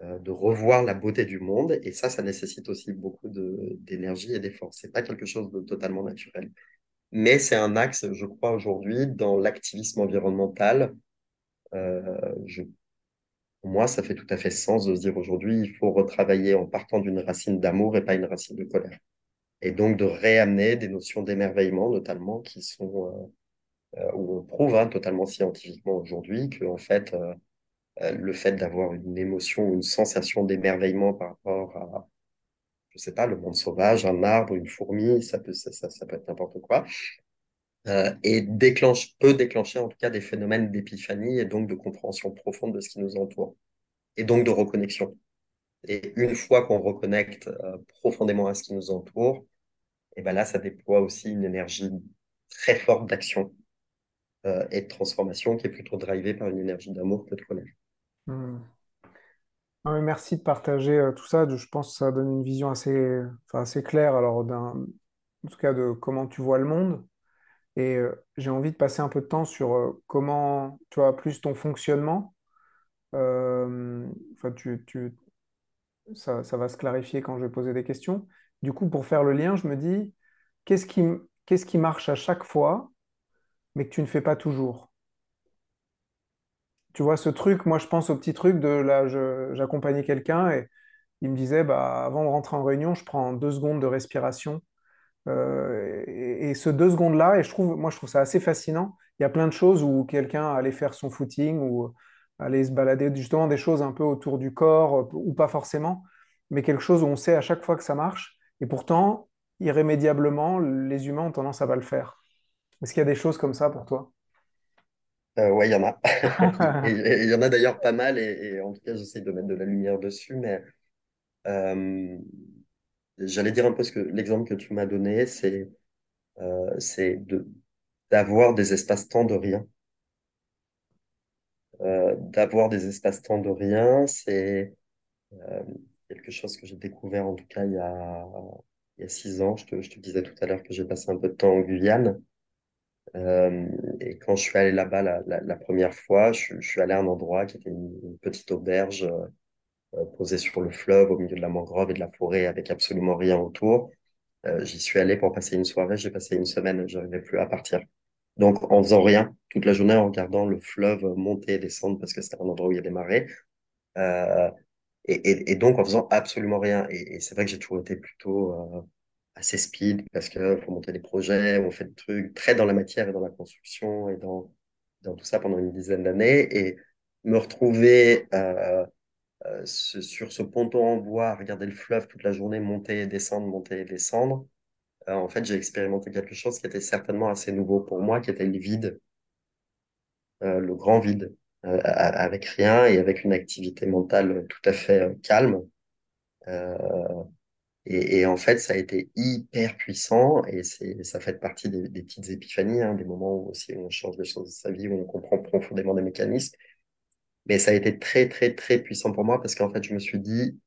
de revoir la beauté du monde. Et ça, ça nécessite aussi beaucoup d'énergie et d'effort. C'est pas quelque chose de totalement naturel. Mais c'est un axe, je crois, aujourd'hui, dans l'activisme environnemental. Euh, pour moi, ça fait tout à fait sens de se dire aujourd'hui, il faut retravailler en partant d'une racine d'amour et pas une racine de colère. Et donc de réamener des notions d'émerveillement, notamment, qui sont, euh, euh, où on prouve hein, totalement scientifiquement aujourd'hui que, en fait, le fait d'avoir une émotion ou une sensation d'émerveillement par rapport à, je sais pas, le monde sauvage, un arbre, une fourmi, ça peut, ça, ça, peut être n'importe quoi, euh, et déclenche, peut déclencher en tout cas des phénomènes d'épiphanie et donc de compréhension profonde de ce qui nous entoure, et donc de reconnexion. Et une fois qu'on reconnecte euh, profondément à ce qui nous entoure, et ben là, ça déploie aussi une énergie très forte d'action euh, et de transformation qui est plutôt drivée par une énergie d'amour que de colère. Ah, merci de partager euh, tout ça. Je pense que ça donne une vision assez, claire, en tout cas de comment tu vois le monde. Et euh, j'ai envie de passer un peu de temps sur euh, comment, tu vois, plus ton fonctionnement. Enfin, tu, tu, ça, ça va se clarifier quand je vais poser des questions. Du coup, pour faire le lien, je me dis, qu'est-ce qui, qu'est-ce qui marche à chaque fois, mais que tu ne fais pas toujours? Tu vois, ce truc, moi, je pense au petit truc de là, j'accompagnais quelqu'un et il me disait, bah, avant de rentrer en réunion, je prends deux secondes de respiration. Euh, et, ce deux secondes-là, et je trouve, moi, je trouve ça assez fascinant. Il y a plein de choses où quelqu'un allait faire son footing ou aller se balader, justement des choses un peu autour du corps, euh, ou pas forcément, mais quelque chose où on sait à chaque fois que ça marche. Et pourtant, irrémédiablement, les humains ont tendance à pas le faire. Est-ce qu'il y a des choses comme ça pour toi? Euh, ouais, il y en a. [LAUGHS] Il y en a d'ailleurs pas mal, et, et en tout cas, j'essaie de mettre de la lumière dessus, mais euh, j'allais dire un peu ce que l'exemple que tu m'as donné, c'est euh, c'est de d'avoir des espaces-temps de rien. Euh, d'avoir des espaces-temps de rien, c'est euh, quelque chose que j'ai découvert en tout cas il y a, il y a six ans. Je te, je te disais tout à l'heure que j'ai passé un peu de temps en Guyane. Euh, et quand je suis allé là-bas la, première fois, je, suis allé à un endroit qui était une, petite auberge euh, posée sur le fleuve au milieu de la mangrove et de la forêt avec absolument rien autour. Euh, j'y suis allé pour passer une soirée, j'ai passé une semaine, je n'arrivais plus à partir. Donc en faisant rien, toute la journée en regardant le fleuve monter et descendre parce que c'était un endroit où il y a des marées. Euh, et, donc en faisant absolument rien. Et, c'est vrai que j'ai toujours été plutôt euh, assez speed parce que faut monter des projets, on fait des trucs très dans la matière et dans la construction et dans, dans tout ça pendant une dizaine d'années. Et me retrouver euh, euh, sur ce ponton en bois, regarder le fleuve toute la journée monter et descendre, monter et descendre, euh, en fait, j'ai expérimenté quelque chose qui était certainement assez nouveau pour moi, qui était le vide, le grand vide. avec rien et avec une activité mentale tout à fait calme. Et, et, en fait, ça a été hyper puissant et ça fait partie des, des petites épiphanies, hein, des moments où aussi on change des choses de sa vie, où on comprend profondément des mécanismes. Mais ça a été très, très, très puissant pour moi parce qu'en fait, je me suis dit,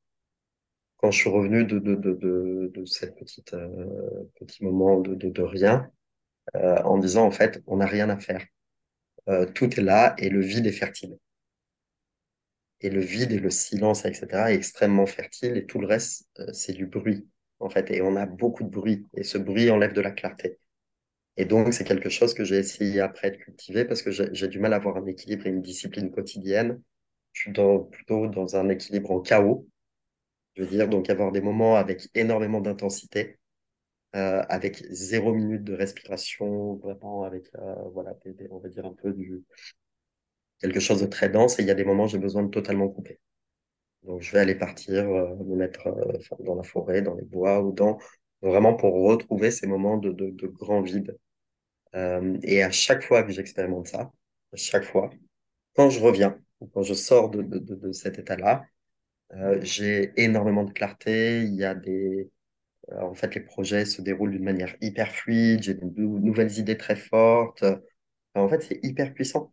quand je suis revenu de, de, de, de, de cette petite, euh, petit moment de, de, de rien, euh, en disant, en fait, on n'a rien à faire. Euh, tout est là et le vide est fertile. Et le vide et le silence, etc., est extrêmement fertile et tout le reste, euh, c'est du bruit, en fait. Et on a beaucoup de bruit et ce bruit enlève de la clarté. Et donc, c'est quelque chose que j'ai essayé après de cultiver parce que j'ai du mal à avoir un équilibre et une discipline quotidienne. Je suis dans, plutôt dans un équilibre en chaos. Je veux dire, donc avoir des moments avec énormément d'intensité, euh, avec zéro minute de respiration, vraiment avec, euh, voilà, on va dire un peu du, quelque chose de très dense. Et il y a des moments où j'ai besoin de totalement couper. Donc, je vais aller partir, euh, me mettre euh, dans la forêt, dans les bois ou dans, vraiment pour retrouver ces moments de, de, de grand vide. Euh, et à chaque fois que j'expérimente ça, à chaque fois, quand je reviens, ou quand je sors de, de, cet état-là, euh, j'ai énormément de clarté. Il y a des, euh, en fait, les projets se déroulent d'une manière hyper fluide. J'ai de nouvelles idées très fortes. en fait, c'est hyper puissant.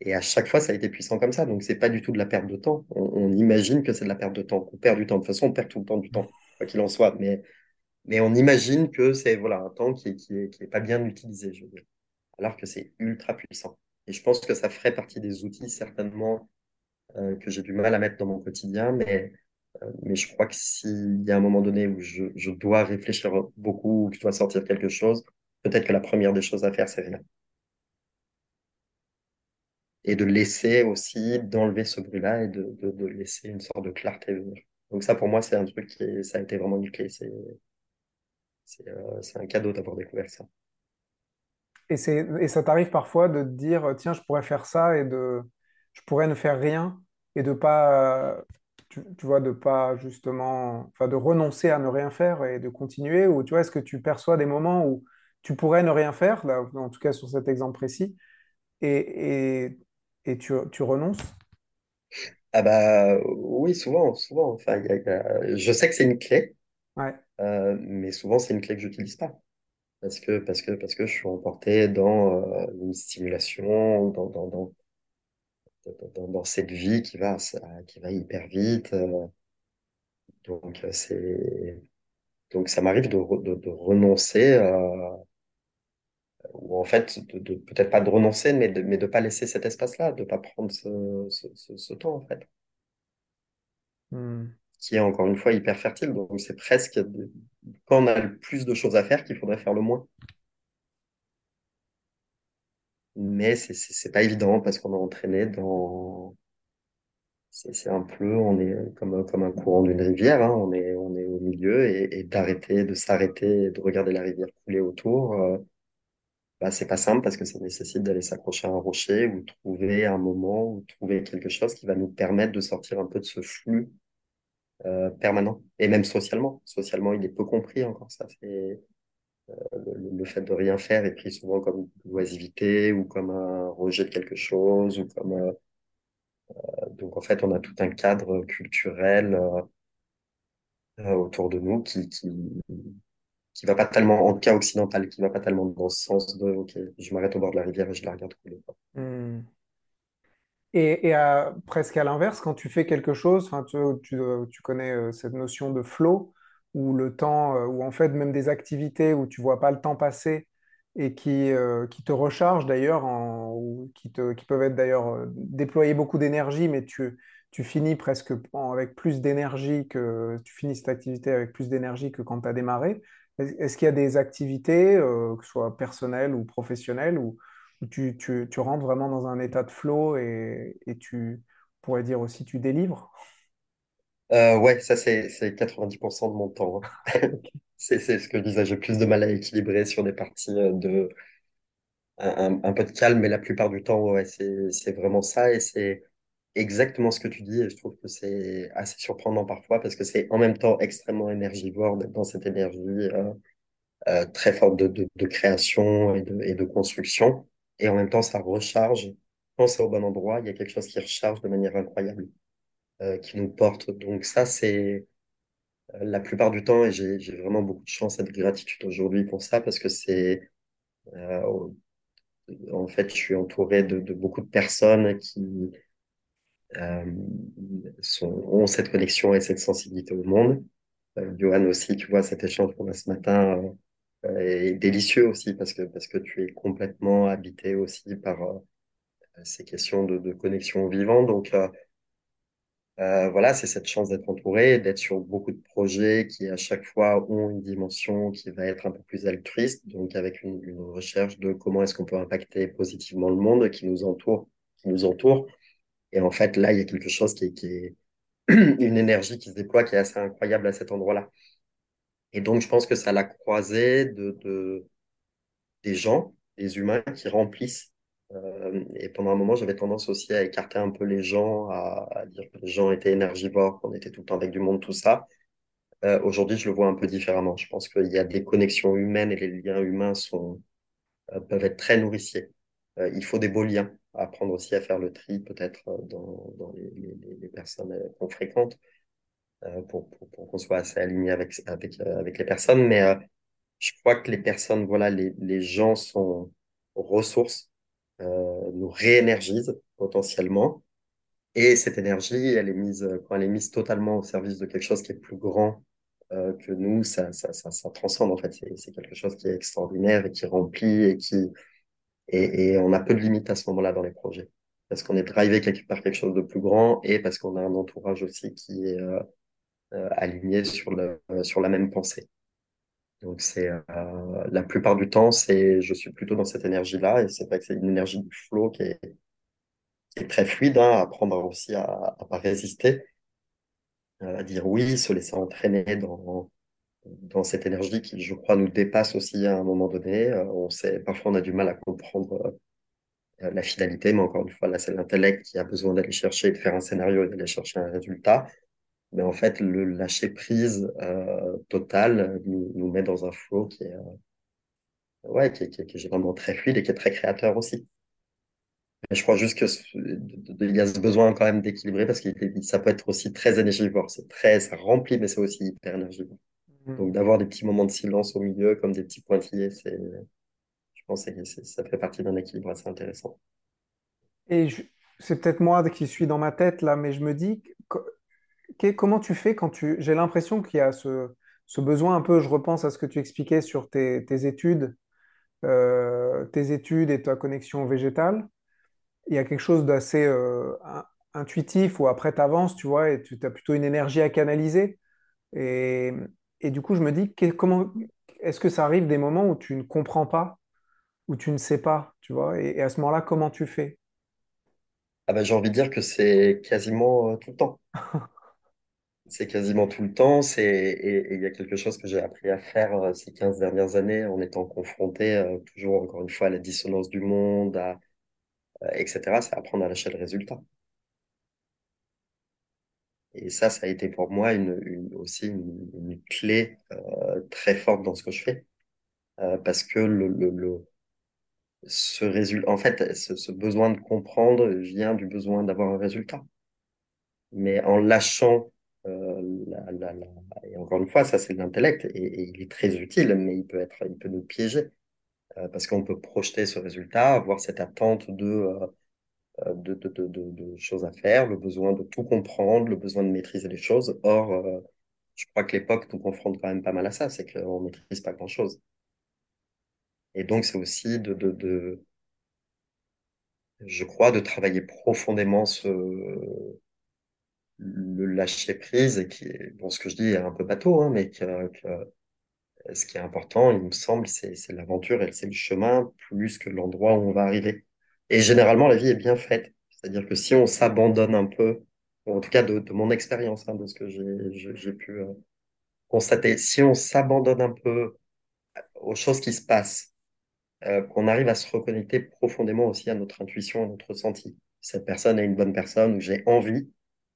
Et à chaque fois, ça a été puissant comme ça. Donc, c'est pas du tout de la perte de temps. On, on imagine que c'est de la perte de temps, qu'on perd du temps. De toute façon, on perd tout le temps du temps, quoi qu'il en soit. Mais, mais on imagine que c'est voilà, un temps qui est, qui est, qui est pas bien utilisé, je veux dire. Alors que c'est ultra puissant. Et je pense que ça ferait partie des outils, certainement, euh, que j'ai du mal à mettre dans mon quotidien. Mais, euh, mais je crois que s'il y a un moment donné où je, je dois réfléchir beaucoup, ou que je dois sortir quelque chose, peut-être que la première des choses à faire, c'est rien et de laisser aussi, d'enlever ce bruit-là et de, de, laisser une sorte de clarté venir. Donc ça, pour moi, c'est un truc qui ça a été vraiment une clé. C'est, c'est, euh, un cadeau d'avoir découvert ça. Et, et ça t'arrive parfois de te dire, tiens, je pourrais faire ça et de, je pourrais ne faire rien et de pas, tu, vois, de pas justement, enfin, de renoncer à ne rien faire et de continuer? Ou tu vois, est-ce que tu perçois des moments où tu pourrais ne rien faire, là, en tout cas sur cet exemple précis, et et tu, tu renonces? Ah bah oui, souvent, souvent. Enfin, y a- il y a- je sais que c'est une clé, Ouais. euh, mais souvent c'est une clé que j'utilise pas. Parce que, parce que, parce que je suis emporté dans euh, une stimulation, dans, dans, dans, cette vie qui va, ça- qui va hyper vite. euh, donc, c'est, donc ça m'arrive de, re- de, de renoncer, euh, ou en fait, de, de- peut-être pas de renoncer, mais de, mais de pas laisser cet espace-là, de pas prendre ce, ce, ce, ce temps, en fait. Hmm. qui est encore une fois hyper fertile. Donc c'est presque quand on a le plus de choses à faire qu'il faudrait faire le moins. Mais c'est pas évident parce qu'on est entraîné dans c'est un peu on est comme comme un courant d'une rivière. Hein. On est on est au milieu et, et d'arrêter de s'arrêter de regarder la rivière couler autour. Euh, bah, c'est pas simple parce que ça nécessite d'aller s'accrocher à un rocher ou trouver un moment ou trouver quelque chose qui va nous permettre de sortir un peu de ce flux euh, permanent. Et même socialement. Socialement, il est peu compris encore ça. C'est le, le fait de rien faire est pris souvent comme une oisivité ou comme un rejet de quelque chose ou comme euh, donc en fait on a tout un cadre culturel euh, euh, autour de nous qui qui qui va pas tellement en cas occidental qui va pas tellement dans ce sens de ok je m'arrête au bord de la rivière et je la regarde couler. Hmm. Et, et presque à l'inverse, quand tu fais quelque chose, tu, tu, tu connais euh, cette notion de flow, où le temps, euh, où en fait même des activités où tu vois pas le temps passer et qui, euh, qui te rechargent d'ailleurs, ou qui te, qui peuvent être d'ailleurs déployer beaucoup d'énergie, mais tu, tu finis presque avec plus d'énergie que tu finis cette activité avec plus d'énergie que quand tu as démarré. Est- Est-ce qu'il y a des activités, euh, que ce soit personnelles ou professionnelles, où où tu, tu, tu rentres vraiment dans un état de flow et, et tu pourrais dire aussi tu délivres? Euh, ouais ça c'est c'est 90% de mon temps hein. [LAUGHS] [LAUGHS] c'est ce que je disais j'ai plus de mal à équilibrer sur des parties euh, de un, un, un peu de calme mais la plupart du temps ouais c'est vraiment ça et c'est exactement ce que tu dis et je trouve que c'est assez surprenant parfois parce que c'est en même temps extrêmement énergivore dans cette énergie euh, euh, très forte de, de, de création et de, et de construction. Et en même temps ça recharge. Pense au bon endroit, il y a quelque chose qui recharge de manière incroyable, euh, qui nous porte. Donc ça, c'est euh, la plupart du temps, et j'ai vraiment beaucoup de chance et de gratitude aujourd'hui pour ça, parce que c'est, euh, en fait, je suis entouré de, beaucoup de personnes qui sont, ont cette connexion et cette sensibilité au monde. Euh, Johan aussi, tu vois, cet échange qu'on a ce matin euh, est délicieux aussi, parce que, parce que tu es complètement habité aussi par euh, ces questions de, de connexion au vivant. Donc, euh, euh, voilà, c'est cette chance d'être entouré, d'être sur beaucoup de projets qui à chaque fois ont une dimension qui va être un peu plus altruiste, donc avec une, une recherche de comment est-ce qu'on peut impacter positivement le monde qui nous entoure, qui nous entoure. Et en fait, là, il y a quelque chose qui est, [CLEARS THROAT] une énergie qui se déploie qui est assez incroyable à cet endroit-là. Et donc, je pense que à la croisée de, de, des gens, des humains qui remplissent. Euh, et pendant un moment, j'avais tendance aussi à écarter un peu les gens, à, dire que les gens étaient énergivores, qu'on était tout le temps avec du monde, tout ça. Euh, aujourd'hui, je le vois un peu différemment. Je pense qu'il y a des connexions humaines et les liens humains euh, peuvent être très nourriciers. Il faut des beaux liens, apprendre aussi à faire le tri peut-être euh, dans, les, personnes euh, qu'on fréquente euh, pour, pour, qu'on soit assez aligné avec, avec, les personnes. Mais je crois que les personnes, voilà, les, les gens sont ressources, nous réénergisent potentiellement. Et cette énergie, elle est mise, quand elle est mise totalement au service de quelque chose qui est plus grand que nous, ça, ça, ça, ça transcende en fait. C'est quelque chose qui est extraordinaire et qui remplit et qui et, on a peu de limites à ce moment-là dans les projets parce qu'on est drivé par quelque chose de plus grand et parce qu'on a un entourage aussi qui est euh, euh, aligné sur le sur la même pensée. Donc c'est euh, la plupart du temps, c'est je suis plutôt dans cette énergie-là et c'est vrai que c'est une énergie du flow qui est, très fluide, hein, apprendre aussi à, pas résister, euh, à dire oui, se laisser entraîner dans dans cette énergie qui, je crois, nous dépasse aussi à un moment donné. Euh, on sait, parfois, on a du mal à comprendre euh, la finalité, mais encore une fois, là, c'est l'intellect qui a besoin d'aller chercher, de faire un scénario et d'aller chercher un résultat. Mais en fait, le lâcher prise euh, total nous, nous met dans un flow qui est, euh, ouais, qui qui qui est vraiment très fluide et qui est très créateur aussi. Mais je crois juste que il y a ce besoin quand même d'équilibrer parce que ça peut être aussi très énergivore. C'est très, ça remplit, mais c'est aussi hyper énergivore. Donc d'avoir des petits moments de silence au milieu, comme des petits pointillés, c'est, je pense que ça fait partie d'un équilibre assez intéressant. Et je- c'est peut-être moi qui suis dans ma tête là, mais je me dis, que- comment tu fais quand tu... J'ai l'impression qu'il y a ce, ce besoin un peu, je repense à ce que tu expliquais sur tes, tes études, euh, tes études et ta connexion végétale. Il y a quelque chose d'assez euh, in- intuitif où après tu avances, tu vois, et tu as plutôt une énergie à canaliser. Et, et du coup, je me dis, que- comment, est-ce que ça arrive des moments où tu ne comprends pas, où tu ne sais pas, tu vois, et, et à ce moment-là, comment tu fais? Ah ben, j'ai envie de dire que c'est quasiment euh, tout le temps. [LAUGHS] C'est quasiment tout le temps. C'est, et, il y a quelque chose que j'ai appris à faire euh, ces 15 dernières années en étant confronté euh, toujours, encore une fois, à la dissonance du monde, à, etc. C'est apprendre à lâcher le résultat. Et ça, ça a été pour moi une, une- aussi une, une clé euh, très forte dans ce que je fais. Euh, parce que le, le, le- ce résultat, en fait, ce, ce besoin de comprendre vient du besoin d'avoir un résultat. Mais en lâchant, euh, la, la, la- et encore une fois, ça c'est l'intellect et, et il est très utile, mais il peut être, il peut nous piéger euh, parce qu'on peut projeter ce résultat, avoir cette attente de, euh, de, de, choses à faire, le besoin de tout comprendre, le besoin de maîtriser les choses. Or, euh, je crois que l'époque nous confronte quand même pas mal à ça, c'est qu'on maîtrise pas grand-chose. Et donc, c'est aussi de, je crois, de travailler profondément ce, le lâcher prise, et qui est, bon, ce que je dis est un peu bateau, hein, mais ce qui est important, il me semble, c'est l'aventure et c'est le chemin plus que l'endroit où on va arriver. Et généralement, la vie est bien faite. C'est-à-dire que si on s'abandonne un peu, en tout cas de, mon expérience, hein, de ce que j'ai, pu euh, constater, si on s'abandonne un peu aux choses qui se passent, euh, qu'on arrive à se reconnecter profondément aussi à notre intuition, à notre ressenti. Cette personne est une bonne personne, j'ai envie.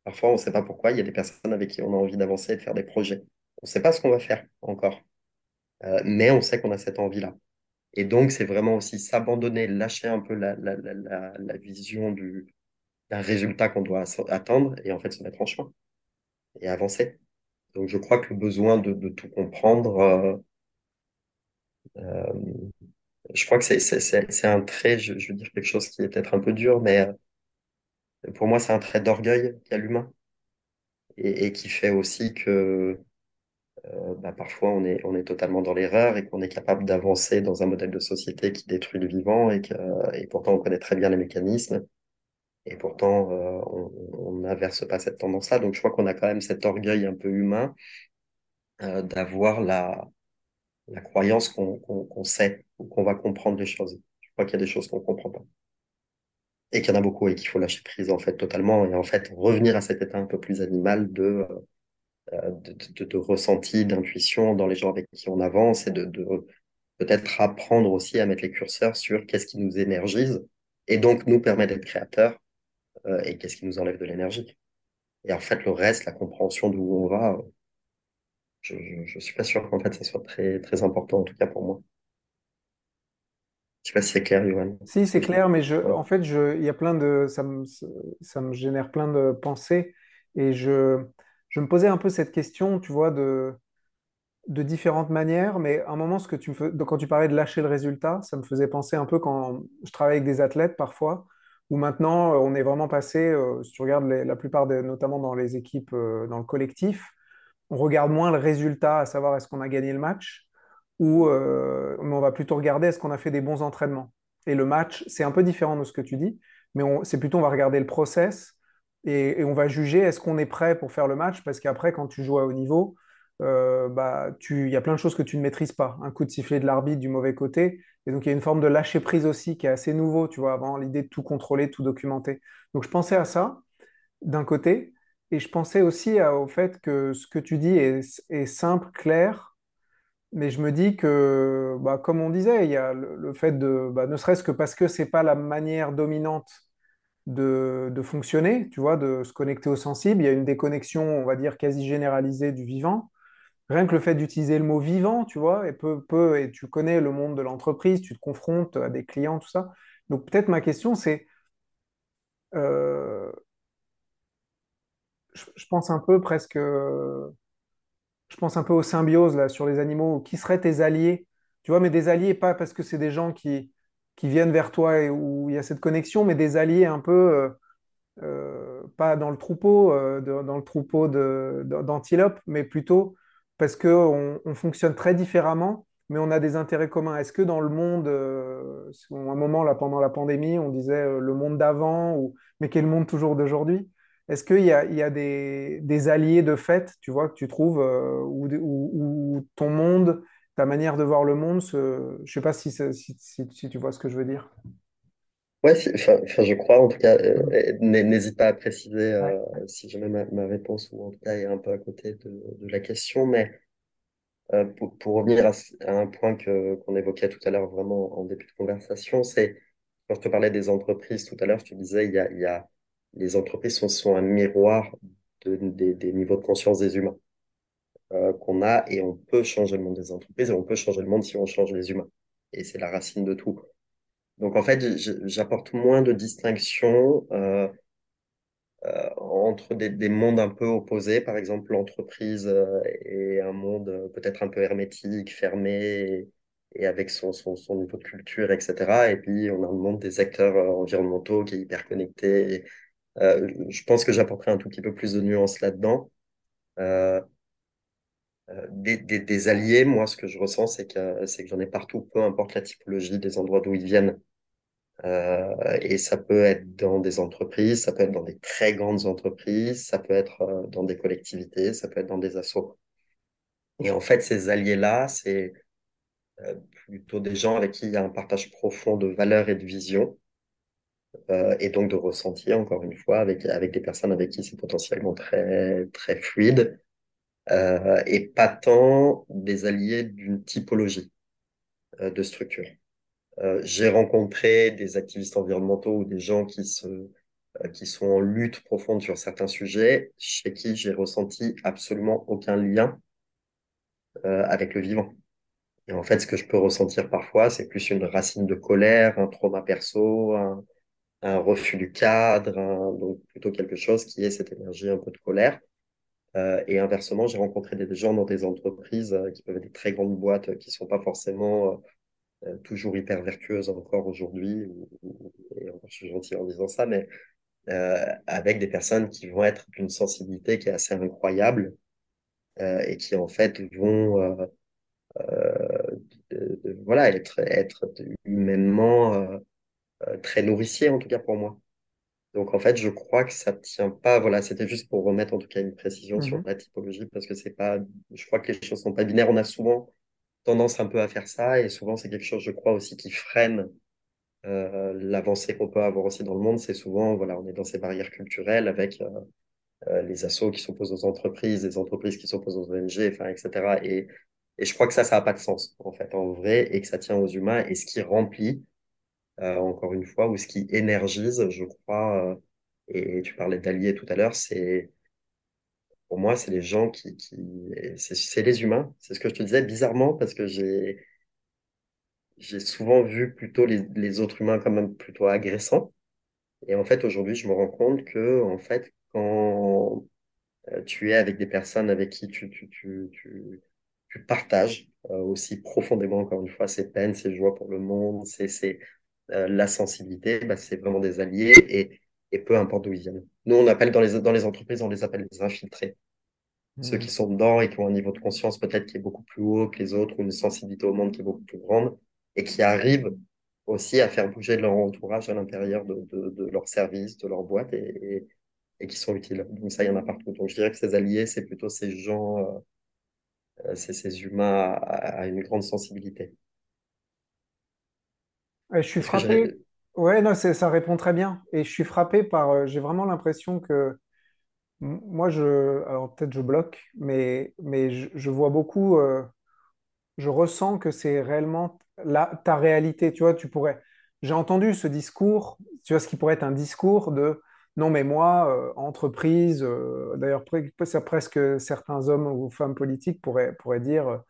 Parfois, on ne sait pas pourquoi. Il y a des personnes avec qui on a envie d'avancer et de faire des projets. On ne sait pas ce qu'on va faire encore, Euh, mais on sait qu'on a cette envie-là. Et donc, c'est vraiment aussi s'abandonner, lâcher un peu la, la, la, la, vision du, d'un résultat qu'on doit attendre et en fait se mettre en chemin et avancer. Donc, je crois que le besoin de, de tout comprendre, euh, euh, je crois que c'est, c'est, c'est, un trait, je, je, veux dire quelque chose qui est peut-être un peu dur, mais euh, pour moi, c'est un trait d'orgueil qu'a l'humain et, et, qui fait aussi que euh, bah, parfois on est, totalement dans l'erreur et qu'on est capable d'avancer dans un modèle de société qui détruit le vivant et, pourtant on connaît très bien les mécanismes et pourtant euh, on n'inverse pas cette tendance-là. Donc je crois qu'on a quand même cet orgueil un peu humain euh, d'avoir la, croyance qu'on sait ou qu'on va comprendre les choses. Je crois qu'il y a des choses qu'on comprend pas et qu'il y en a beaucoup et qu'il faut lâcher prise en fait totalement et en fait revenir à cet état un peu plus animal de de, de, de, ressenti, d'intuition dans les gens avec qui on avance et de, de peut-être apprendre aussi à mettre les curseurs sur qu'est-ce qui nous énergise et donc nous permet d'être créateurs euh, et qu'est-ce qui nous enlève de l'énergie. Et en fait, le reste, la compréhension d'où on va, je, je, suis pas sûr qu'en fait ça soit très, très important, en tout cas pour moi. Je sais pas si c'est clair, Johan. Si, c'est clair, mais je, en fait, je, il y a plein de, ça me, ça me génère plein de pensées et je, je me posais un peu cette question, tu vois, de, différentes manières, mais à un moment, ce que tu me fais, quand tu parlais de lâcher le résultat, ça me faisait penser un peu quand je travaille avec des athlètes parfois, où maintenant on est vraiment passé, euh, si tu regardes la plupart, notamment dans les équipes, euh, dans le collectif, on regarde moins le résultat, à savoir est-ce qu'on a gagné le match, ou euh, on va plutôt regarder est-ce qu'on a fait des bons entraînements. Et le match, c'est un peu différent de ce que tu dis, mais c'est plutôt on va regarder le process et, on va juger est-ce qu'on est prêt pour faire le match, parce qu'après, quand tu joues à haut niveau, euh, bah, il y a plein de choses que tu ne maîtrises pas. Un coup de sifflet de l'arbitre du mauvais côté. Et donc, il y a une forme de lâcher prise aussi qui est assez nouveau, tu vois, avant l'idée de tout contrôler, tout documenter. Donc, je pensais à ça d'un côté. Et je pensais aussi au fait que ce que tu dis est, est, simple, clair. Mais je me dis que, bah, comme on disait, il y a le, le fait de, bah, ne serait-ce que parce que c'est pas la manière dominante de, fonctionner, tu vois, de se connecter au sensible. Il y a une déconnexion, on va dire, quasi généralisée du vivant. Rien que le fait d'utiliser le mot vivant, tu vois, et peu, peu, et tu connais le monde de l'entreprise, tu te confrontes à des clients, tout ça. Donc peut-être ma question, c'est, euh, je, je, pense un peu presque, je pense un peu aux symbioses là sur les animaux. Qui seraient tes alliés? Tu vois, mais des alliés pas parce que c'est des gens qui qui viennent vers toi et où il y a cette connexion, mais des alliés un peu euh, euh, pas dans le troupeau, euh, dans le troupeau d'antilopes, mais plutôt parce qu'on on fonctionne très différemment, mais on a des intérêts communs. Est-ce que dans le monde, euh, à un moment là, pendant la pandémie, on disait euh, le monde d'avant, ou, mais quel monde toujours d'aujourd'hui? Est-ce qu'il y a, il y a des, alliés de fait, tu vois, que tu trouves, euh, où, où, ton monde, ta manière de voir le monde, se... je ne sais pas si, si, si, si, tu vois ce que je veux dire. Ouais, enfin, je crois, en tout cas, euh, n'hésite pas à préciser euh, ouais. si jamais ma, ma, réponse ou en tout cas est un peu à côté de, de la question, mais euh, pour, pour, revenir à, à, un point qu'on évoquait tout à l'heure vraiment en début de conversation, c'est quand je te parlais des entreprises tout à l'heure, je te disais il y a, il y a les entreprises sont, sont un miroir de, des, des niveaux de conscience des humains euh, qu'on a et on peut changer le monde des entreprises et on peut changer le monde si on change les humains. Et c'est la racine de tout. Donc en fait, j'apporte moins de distinction euh, euh, entre des, des, mondes un peu opposés, par exemple l'entreprise et un monde peut-être un peu hermétique, fermé et, avec son, son, son, niveau de culture, etc. Et puis on a le monde des acteurs environnementaux qui est hyper connecté. Je pense que j'apporterai un tout petit peu plus de nuances là-dedans. Des, des, alliés, moi, ce que je ressens, c'est que, c'est que j'en ai partout, peu importe la typologie des endroits d'où ils viennent. Euh, et ça peut être dans des entreprises, ça peut être dans des très grandes entreprises, ça peut être euh, dans des collectivités, ça peut être dans des assos. Et en fait, ces alliés-là, c'est euh, plutôt des gens avec qui il y a un partage profond de valeurs et de vision, euh, et donc de ressenti, encore une fois, avec, avec des personnes avec qui c'est potentiellement très, très fluide, euh, et pas tant des alliés d'une typologie euh, de structure. Euh, j'ai rencontré des activistes environnementaux ou des gens qui, se, euh, qui sont en lutte profonde sur certains sujets, chez qui j'ai ressenti absolument aucun lien euh, avec le vivant. Et en fait, ce que je peux ressentir parfois, c'est plus une racine de colère, un trauma perso, un, un refus du cadre, un- donc plutôt quelque chose qui est cette énergie un peu de colère. Euh, et inversement, j'ai rencontré des, gens dans des entreprises euh, qui peuvent être des très grandes boîtes euh, qui sont pas forcément toujours hyper vertueuses encore aujourd'hui. ou- ou- Et encore, je suis gentil en disant ça, mais avec des personnes qui vont être d'une sensibilité qui est assez incroyable et qui en fait vont euh, de- voilà être être humainement euh, euh, très nourricier en tout cas pour moi. Donc en fait, je crois que ça tient pas. Voilà, c'était juste pour remettre en tout cas une précision sur Mhm. la typologie parce que c'est pas. Je crois que les choses sont pas binaires. On a souvent tendance un peu à faire ça et souvent c'est quelque chose, je crois aussi, qui freine euh, l'avancée qu'on peut avoir aussi dans le monde. C'est souvent, voilà, on est dans ces barrières culturelles avec euh, euh, les assos qui s'opposent aux entreprises, les entreprises qui s'opposent aux ONG, enfin, etc. Et, et je crois que ça, ça n'a pas de sens en fait en vrai et que ça tient aux humains et ce qui remplit encore une fois, ou ce qui énergise, je crois, euh, et tu parlais d'alliés tout à l'heure, c'est pour moi, c'est les gens qui, qui c'est les humains. C'est ce que je te disais bizarrement parce que j'ai j'ai souvent vu plutôt les, autres humains comme même plutôt agressants. Et en fait, aujourd'hui, je me rends compte que en fait, quand euh, tu es avec des personnes avec qui tu tu tu tu, partages euh, aussi profondément, encore une fois, ses peines, ses joies pour le monde, c'est c'est euh, la sensibilité, bah, c'est vraiment des alliés et, et peu importe d'où ils viennent. Nous, on appelle dans les, dans les entreprises, on les appelle les infiltrés. Ceux qui Mhm. sont dedans et qui ont un niveau de conscience peut-être qui est beaucoup plus haut que les autres ou une sensibilité au monde qui est beaucoup plus grande et qui arrivent aussi à faire bouger leur entourage à l'intérieur de, de, de leur service, de leur boîte et, et, et qui sont utiles. Donc ça, il y en a partout. Donc je dirais que ces alliés, c'est plutôt ces gens, euh, c'est ces humains à, à une grande sensibilité. Je suis frappé. Ouais, non, ça répond très bien. Et je suis frappé par. euh, j'ai vraiment l'impression que moi, je. Alors peut-être je bloque, mais, mais je, je vois beaucoup. euh, je ressens que c'est réellement la, ta réalité. Tu vois, tu pourrais. J'ai entendu ce discours, tu vois, ce qui pourrait être un discours de non, mais moi, euh, entreprise, d'ailleurs, presque certains hommes ou femmes politiques pourraient, pourraient dire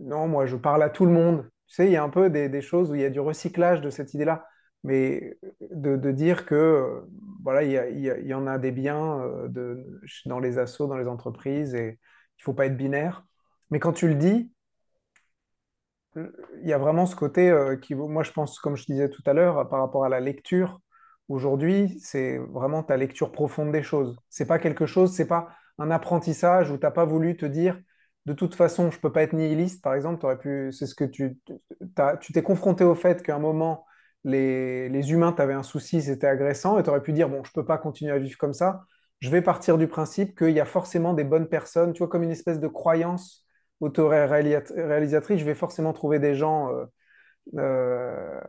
non, moi, je parle à tout le monde. Tu sais, il y a un peu des, choses où il y a du recyclage de cette idée-là, mais de, dire que euh, voilà, il y, en a des biens euh, dans les assos, dans les entreprises, et il faut pas être binaire. Mais quand tu le dis, il y a vraiment ce côté euh, qui, moi, je pense, comme je disais tout à l'heure, par rapport à la lecture, aujourd'hui, c'est vraiment ta lecture profonde des choses. C'est pas quelque chose, c'est pas un apprentissage où t'as pas voulu te dire, de toute façon, je peux pas être nihiliste, par exemple, t'aurais pu, c'est ce que tu, tu t'es confronté au fait qu'à un moment, les, les humains t'avaient un souci, c'était agressant, et tu aurais pu dire, bon, je peux pas continuer à vivre comme ça. Je vais partir du principe qu'il y a forcément des bonnes personnes, tu vois, comme une espèce de croyance autoréalisatrice, je vais forcément trouver des gens euh, euh,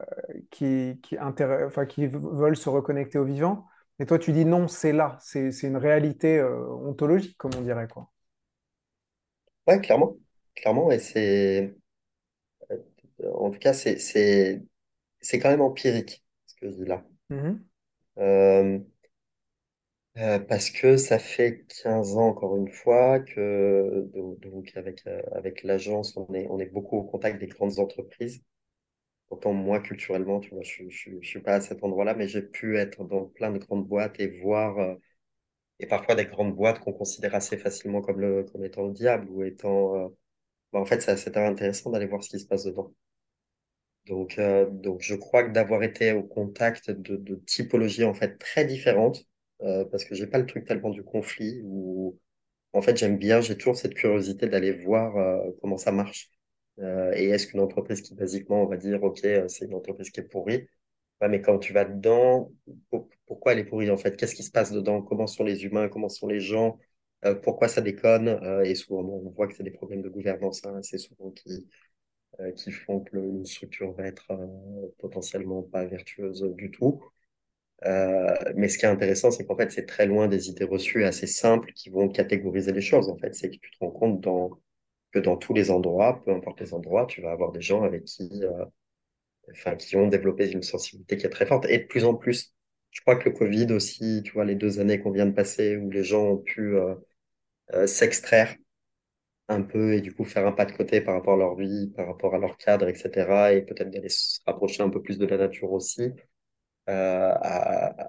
qui, qui, enfin, qui veulent se reconnecter au vivant. Et toi, tu dis non, c'est là, c'est c'est une réalité euh, ontologique, comme on dirait, quoi. Ouais, clairement. Clairement, et c'est... En tout cas, c'est c'est c'est quand même empirique, ce que je dis là. Mhm. Euh, euh, parce que ça fait 15 ans, encore une fois, que donc, donc avec, euh, avec l'agence, on est, on est beaucoup au contact des grandes entreprises. Pourtant, moi, culturellement, tu vois, je, je suis pas à cet endroit-là, mais j'ai pu être dans plein de grandes boîtes et voir, euh, et parfois des grandes boîtes qu'on considère assez facilement comme, le, comme étant le diable ou étant... euh, bah, en fait, c'est intéressant d'aller voir ce qui se passe dedans. Donc, euh, donc je crois que d'avoir été au contact de, de typologies en fait très différentes, euh, parce que j'ai pas le truc tellement du conflit, ou en fait j'aime bien, j'ai toujours cette curiosité d'aller voir euh, comment ça marche. Euh, et est-ce qu'une entreprise qui basiquement on va dire ok c'est une entreprise qui est pourrie, ouais, mais quand tu vas dedans, pour- pourquoi elle est pourrie en fait? Qu'est-ce qui se passe dedans? Comment sont les humains? Comment sont les gens? Euh, pourquoi ça déconne? Euh, et souvent on voit que c'est des problèmes de gouvernance, hein, c'est souvent qui euh, qui font que le- une structure va être potentiellement pas vertueuse du tout. Mais ce qui est intéressant, c'est qu'en fait, c'est très loin des idées reçues assez simples qui vont catégoriser les choses. En fait, c'est que tu te rends compte que dans tous les endroits, peu importe les endroits, tu vas avoir des gens avec qui, enfin, qui ont développé une sensibilité qui est très forte. Et de plus en plus, je crois que le Covid aussi, tu vois, les deux années qu'on vient de passer où les gens ont pu euh, euh, s'extraire un peu et du coup faire un pas de côté par rapport à leur vie, par rapport à leur cadre, etc. Et peut-être d'aller se rapprocher un peu plus de la nature aussi. Euh,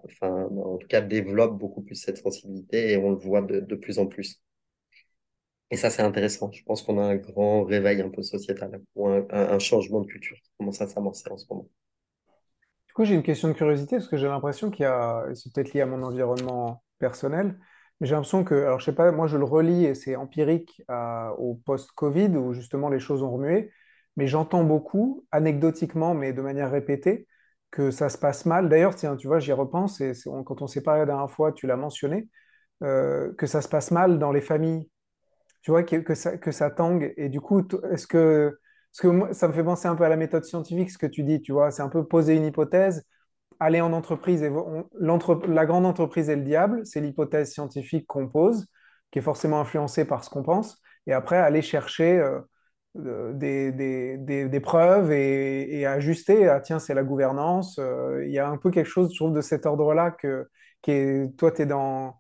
enfin, en tout cas, développe beaucoup plus cette sensibilité et on le voit de plus en plus. Et ça, c'est intéressant. Je pense qu'on a un grand réveil un peu sociétal ou un, changement de culture qui commence à s'amorcer en ce moment. Du coup, j'ai une question de curiosité parce que j'ai l'impression qu'il y a, c'est peut-être lié à mon environnement personnel, mais j'ai l'impression que, alors je sais pas, moi je le relis et c'est empirique à- au post-Covid où justement les choses ont remué, mais j'entends beaucoup, anecdotiquement, mais de manière répétée, que ça se passe mal. D'ailleurs, tiens, tu vois, j'y repense et quand on s'est parlé la dernière fois, tu l'as mentionné, euh, que ça se passe mal dans les familles tu vois, que, ça, tangue. Et du coup, est-ce que, parce que ça me fait penser un peu à la méthode scientifique, ce que tu dis, tu vois, c'est un peu poser une hypothèse, aller en entreprise, et la grande entreprise est le diable, c'est l'hypothèse scientifique qu'on pose, qui est forcément influencée par ce qu'on pense, et après aller chercher euh, euh, des, des, des- preuves et, et ajuster, ah tiens, c'est la gouvernance, euh, il y a un peu quelque chose, je trouve, de cet ordre-là que, qui est, toi, tu es dans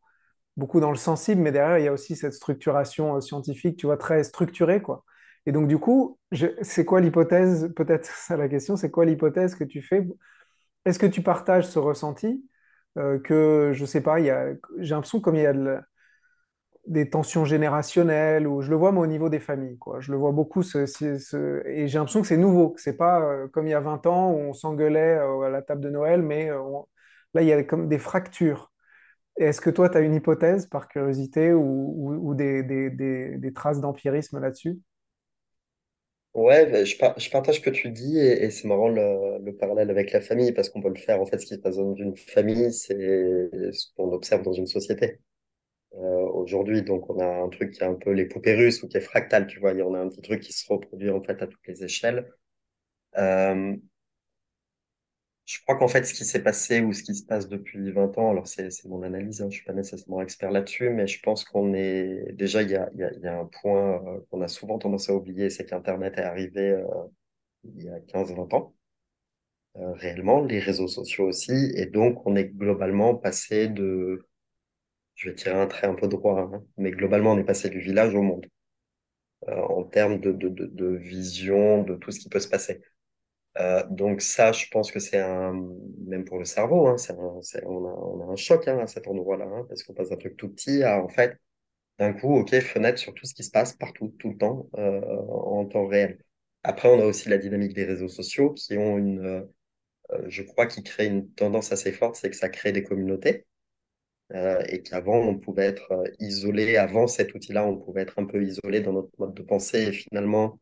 beaucoup dans le sensible, mais derrière, il y a aussi cette structuration euh, scientifique, tu vois, très structurée, quoi. Et donc, du coup, c'est quoi l'hypothèse, peut-être [LAUGHS] ça la question, c'est quoi l'hypothèse que tu fais? Est-ce que tu partages ce ressenti euh, que, je sais pas, il y a, j'ai l'impression comme il y a des tensions générationnelles, ou je le vois moi au niveau des familles, quoi. Je le vois beaucoup, et j'ai l'impression que c'est nouveau, que c'est pas euh, comme il y a 20 ans où on s'engueulait à la table de Noël, mais là, il y a comme des fractures. Est-ce que toi, tu as une hypothèse par curiosité ou, des, traces d'empirisme là-dessus? Ouais, ben, je, par- je partage ce que tu dis et, et c'est marrant le, le parallèle avec la famille parce qu'on peut le faire. En fait, ce qui se passe dans une famille, c'est ce qu'on observe dans une société euh, aujourd'hui. Donc, on a un truc qui est un peu les poupées russes ou qui est fractal, tu vois. Y en a un petit truc qui se reproduit en fait à toutes les échelles. Euh, je crois qu'en fait, ce qui s'est passé ou ce qui se passe depuis 20 ans, alors c'est mon analyse, hein, je suis pas nécessairement expert là-dessus, mais je pense qu'on est déjà il y a, y a, y a un point euh, qu'on a souvent tendance à oublier, c'est qu'Internet est arrivé euh, il y a quinze vingt ans. euh, réellement, les réseaux sociaux aussi. Et donc, on est globalement passé de, je vais tirer un trait un peu droit, hein, mais globalement, on est passé du village au monde, euh, en termes de, de, de vision de tout ce qui peut se passer. Euh, donc ça, je pense que c'est un, même pour le cerveau, hein, un, on a, un choc hein, à cet endroit-là, hein, parce qu'on passe d'un truc tout petit à, en fait, d'un coup, ok, fenêtre sur tout ce qui se passe partout, tout le temps, euh, en temps réel. Après, on a aussi la dynamique des réseaux sociaux qui ont une, euh, je crois, qui crée une tendance assez forte, c'est que ça crée des communautés. et qu'avant, on pouvait être isolé, avant cet outil-là, on pouvait être un peu isolé dans notre mode de pensée. Et finalement,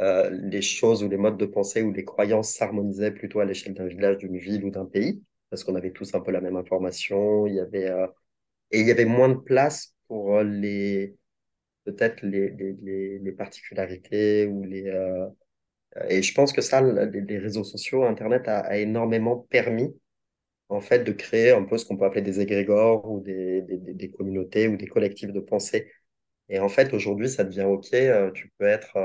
euh, les choses ou les modes de pensée ou les croyances s'harmonisaient plutôt à l'échelle d'un village, d'une ville ou d'un pays, parce qu'on avait tous un peu la même information. Il y avait, euh, et il y avait moins de place pour euh, les, peut-être les, les, les, particularités ou les, et je pense que ça, les, réseaux sociaux, Internet a, énormément permis en fait, de créer un peu ce qu'on peut appeler des égrégores ou des, des, des- communautés ou des collectifs de pensée. Et en fait, aujourd'hui, ça devient OK. tu peux être,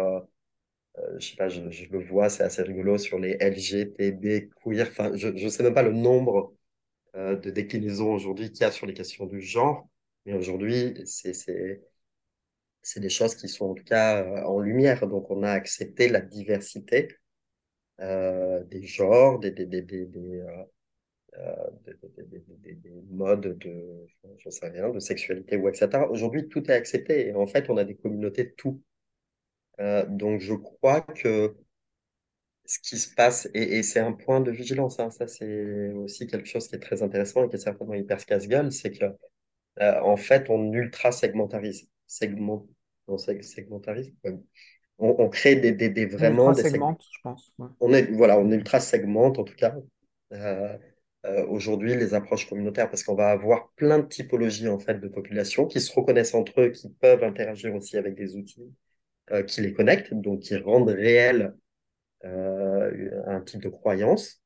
je sais pas, je, le vois, c'est assez rigolo sur les LGTB, queer. Enfin, je ne sais même pas le nombre euh, de déclinaisons aujourd'hui qu'il y a sur les questions du genre. Mais aujourd'hui, c'est, des choses qui sont en tout cas euh, en lumière. Donc, on a accepté la diversité euh, des genres, des, des, des, des, des, euh, des, des- des- des- des modes de, je sais rien, de sexualité ou etc. Aujourd'hui, tout est accepté et en fait, on a des communautés tout. Euh, donc, je crois que ce qui se passe, et, et c'est un point de vigilance, hein, ça c'est aussi quelque chose qui est très intéressant et qui est certainement hyper casse-gueule, c'est que euh, en fait, on ultra-segmentarise. Segment, on seg- segmentarise. ouais. On, on crée des, des, des- On vraiment des segments. ultra-segmente, je pense. ouais. On est, voilà, on ultra-segmente en tout cas. euh, euh, aujourd'hui les approches communautaires parce qu'on va avoir plein de typologies en fait de populations qui se reconnaissent entre eux, qui peuvent interagir aussi avec des outils euh, qui les connectent, donc qui rendent réel euh, un type de croyance.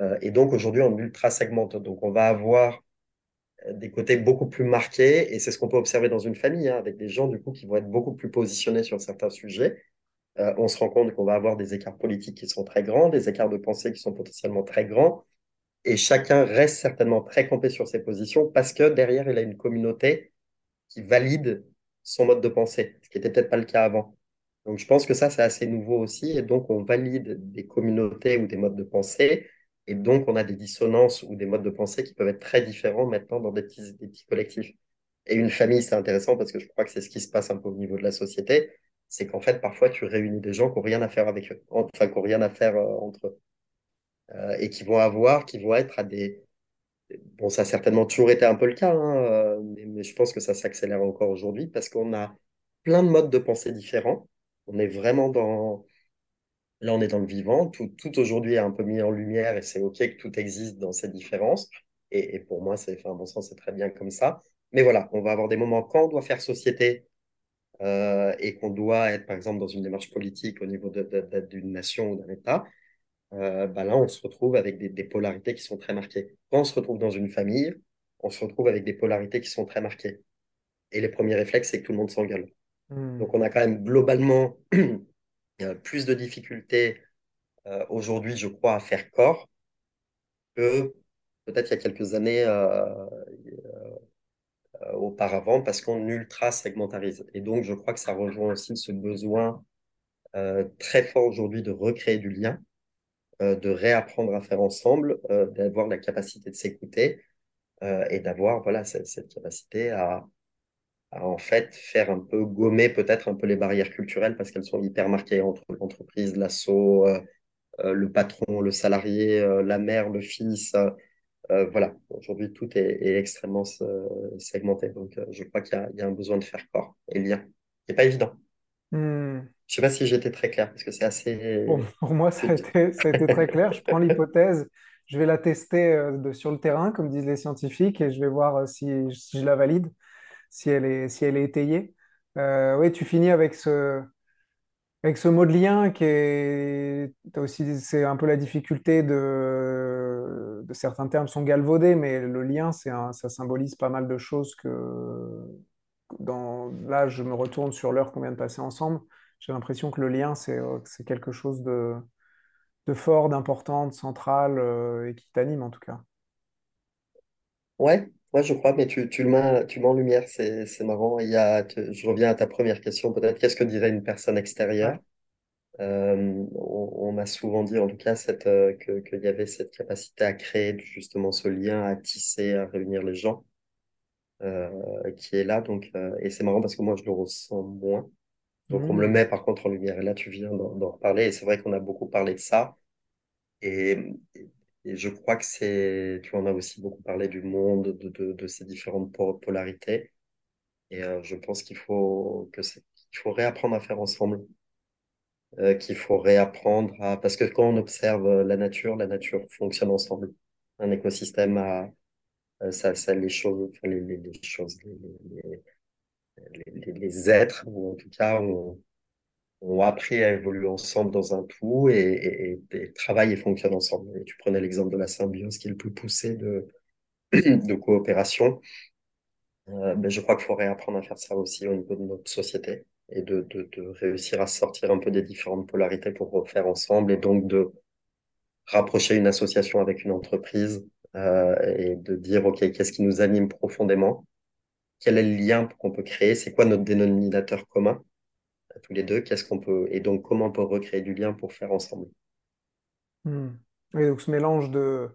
Euh, et donc aujourd'hui on ultra segmente, donc on va avoir des côtés beaucoup plus marqués et c'est ce qu'on peut observer dans une famille hein, avec des gens du coup qui vont être beaucoup plus positionnés sur certains sujets. On se rend compte qu'on va avoir des écarts politiques qui sont très grands, des écarts de pensée qui sont potentiellement très grands et chacun reste certainement très campé sur ses positions parce que derrière, il a une communauté qui valide son mode de pensée, ce qui n'était peut-être pas le cas avant. Donc je pense que ça, c'est assez nouveau aussi, et donc on valide des communautés ou des modes de pensée, et donc on a des dissonances ou des modes de pensée qui peuvent être très différents maintenant dans des petits, collectifs. Et une famille, c'est intéressant parce que je crois que c'est ce qui se passe un peu au niveau de la société, c'est qu'en fait, parfois, tu réunis des gens qui n'ont rien à faire avec eux, enfin, qui n'ont rien à faire euh, entre eux, euh, et qui vont avoir, qui vont être à des, Bon, ça a certainement toujours été un peu le cas, hein, euh, mais je pense que ça s'accélère encore aujourd'hui parce qu'on a plein de modes de pensée différents. On est vraiment dans... Là, on est dans le vivant. Tout, tout aujourd'hui est un peu mis en lumière et c'est OK que tout existe dans ces différences. Et, pour moi, c'est, enfin, à sens, c'est très bien comme ça. Mais voilà, on va avoir des moments quand on doit faire société euh, et qu'on doit être, par exemple, dans une démarche politique au niveau d'une nation ou d'un État euh, bah là, on se retrouve avec des, des polarités qui sont très marquées. Quand on se retrouve dans une famille, on se retrouve avec des polarités qui sont très marquées. Et les premiers réflexes, c'est que tout le monde s'engueule. Hmm. Donc, on a quand même globalement [CLEARS THROAT] euh, plus de difficultés euh, aujourd'hui, je crois, à faire corps que peut-être il y a quelques années euh, auparavant, parce qu'on ultra segmentarise. Et donc, je crois que ça rejoint aussi ce besoin très fort aujourd'hui de recréer du lien de réapprendre à faire ensemble, d'avoir la capacité de s'écouter et d'avoir voilà cette capacité à, à, en fait faire un peu gommer peut-être un peu les barrières culturelles parce qu'elles sont hyper marquées entre l'entreprise, l'assaut, euh, euh, le patron, le salarié, euh, la mère, le fils. Euh, voilà, aujourd'hui tout est, est extrêmement segmenté. Donc je crois qu'il y, y, a un besoin de faire corps et lien. C'est pas évident. Hmm. Je sais pas si j'étais très clair parce que c'est assez. Bon, pour moi, ça a été, ça a été très clair. Je prends [LAUGHS] l'hypothèse, je vais la tester de- sur le terrain, comme disent les scientifiques, et je vais voir si, si je la valide, si elle est, si elle est étayée. Euh, oui, tu finis avec ce, avec ce mot de lien qui est aussi, c'est un peu la difficulté de, certains termes sont galvaudés, mais le lien, c'est ça symbolise pas mal de choses que dans, là, je me retourne sur l'heure qu'on vient de passer ensemble. J'ai l'impression que le lien, c'est c'est quelque chose de, de fort, d'important, de central euh, et qui t'anime en tout cas. Ouais, ouais, je crois, mais tu, tu le mets, tu le mets en lumière, c'est, c'est marrant. Il y a, tu- je reviens à ta première question, peut-être, qu'est-ce que dirait une personne Ouais. extérieure? Euh, on, on m'a souvent dit, en tout cas, cette, euh, que, qu'il y avait cette capacité à créer justement ce lien, à tisser, à réunir les gens, euh, qui est là. Donc, euh, et c'est marrant parce que moi, je le ressens moins. Donc, on me le Mmh. met par contre en lumière. Et là, tu viens d'en, d'en reparler. Et c'est vrai qu'on a beaucoup parlé de ça. Et, et je crois que c'est, tu en as aussi beaucoup parlé du monde, de, de, de ces différentes po- polarités. Et euh, je pense qu'il faut que qu'il faut réapprendre à faire ensemble, euh, qu'il faut réapprendre à, parce que quand on observe euh, la nature, la nature fonctionne ensemble. Un écosystème a, euh, ça, ça, les choses, les, les, les choses, les, les, les, êtres, ou en tout cas, ont appris à évoluer ensemble dans un tout et, et, et, travaillent et fonctionnent ensemble. Et tu prenais l'exemple de la symbiose qui est le plus poussé de, [CLEARS THROAT] de coopération. Euh, ben, je crois qu'il faut réapprendre à faire ça aussi au niveau de notre société et de, de, de réussir à sortir un peu des différentes polarités pour refaire ensemble et donc de rapprocher une association avec une entreprise euh, et de dire, OK, qu'est-ce qui nous anime profondément? Quel est le lien qu'on peut créer? C'est quoi notre dénominateur commun? Tous les deux? Qu'est-ce qu'on peut, et donc comment on peut recréer du lien pour faire ensemble? Mmh. Et donc ce mélange de...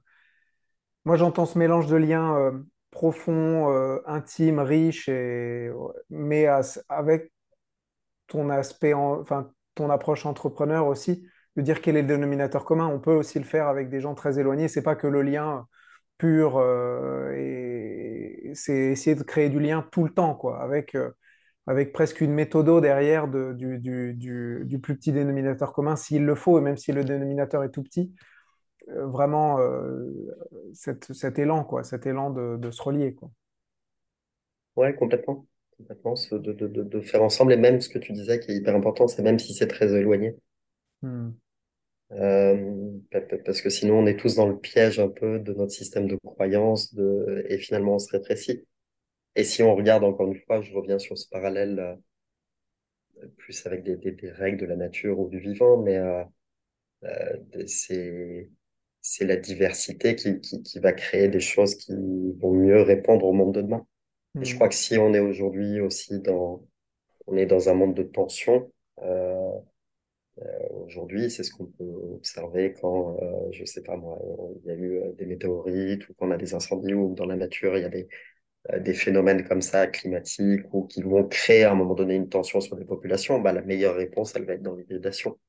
Moi j'entends ce mélange de liens euh, profonds, euh, intimes, riches, et... mais avec ton aspect, en- enfin ton approche entrepreneur aussi, de dire quel est le dénominateur commun. On peut aussi le faire avec des gens très éloignés. C'est pas que le lien pur, euh, et c'est essayer de créer du lien tout le temps, quoi, avec, avec presque une méthodo derrière de- du, du- du- du plus petit dénominateur commun, s'il le faut, et même si le dénominateur est tout petit, euh, vraiment euh, cet, cet élan, quoi, cet élan de, de se relier, quoi. Ouais, complètement. Complètement, de, faire ensemble et même ce que tu disais qui est hyper important, c'est même si c'est très éloigné. Hmm. Euh, pa- pa- parce que sinon, on est tous dans le piège un peu de notre système de croyance de, et finalement, on se rétrécit. Et si on regarde encore une fois, je reviens sur ce parallèle euh, plus avec des, des, des règles de la nature ou du vivant, mais euh, euh, c'est, c'est la diversité qui, qui, qui va créer des choses qui vont mieux répondre au monde de demain. Et je Hmm. crois que si on est aujourd'hui aussi dans on est dans un monde de tension. Aujourd'hui, c'est ce qu'on peut observer quand, euh, je sais pas moi, il y a eu des météorites ou qu'on a des incendies ou dans la nature, il y a des, des phénomènes comme ça, climatiques, ou qui vont créer à un moment donné une tension sur les populations. Bah, la meilleure réponse, elle va être dans l'hybridation.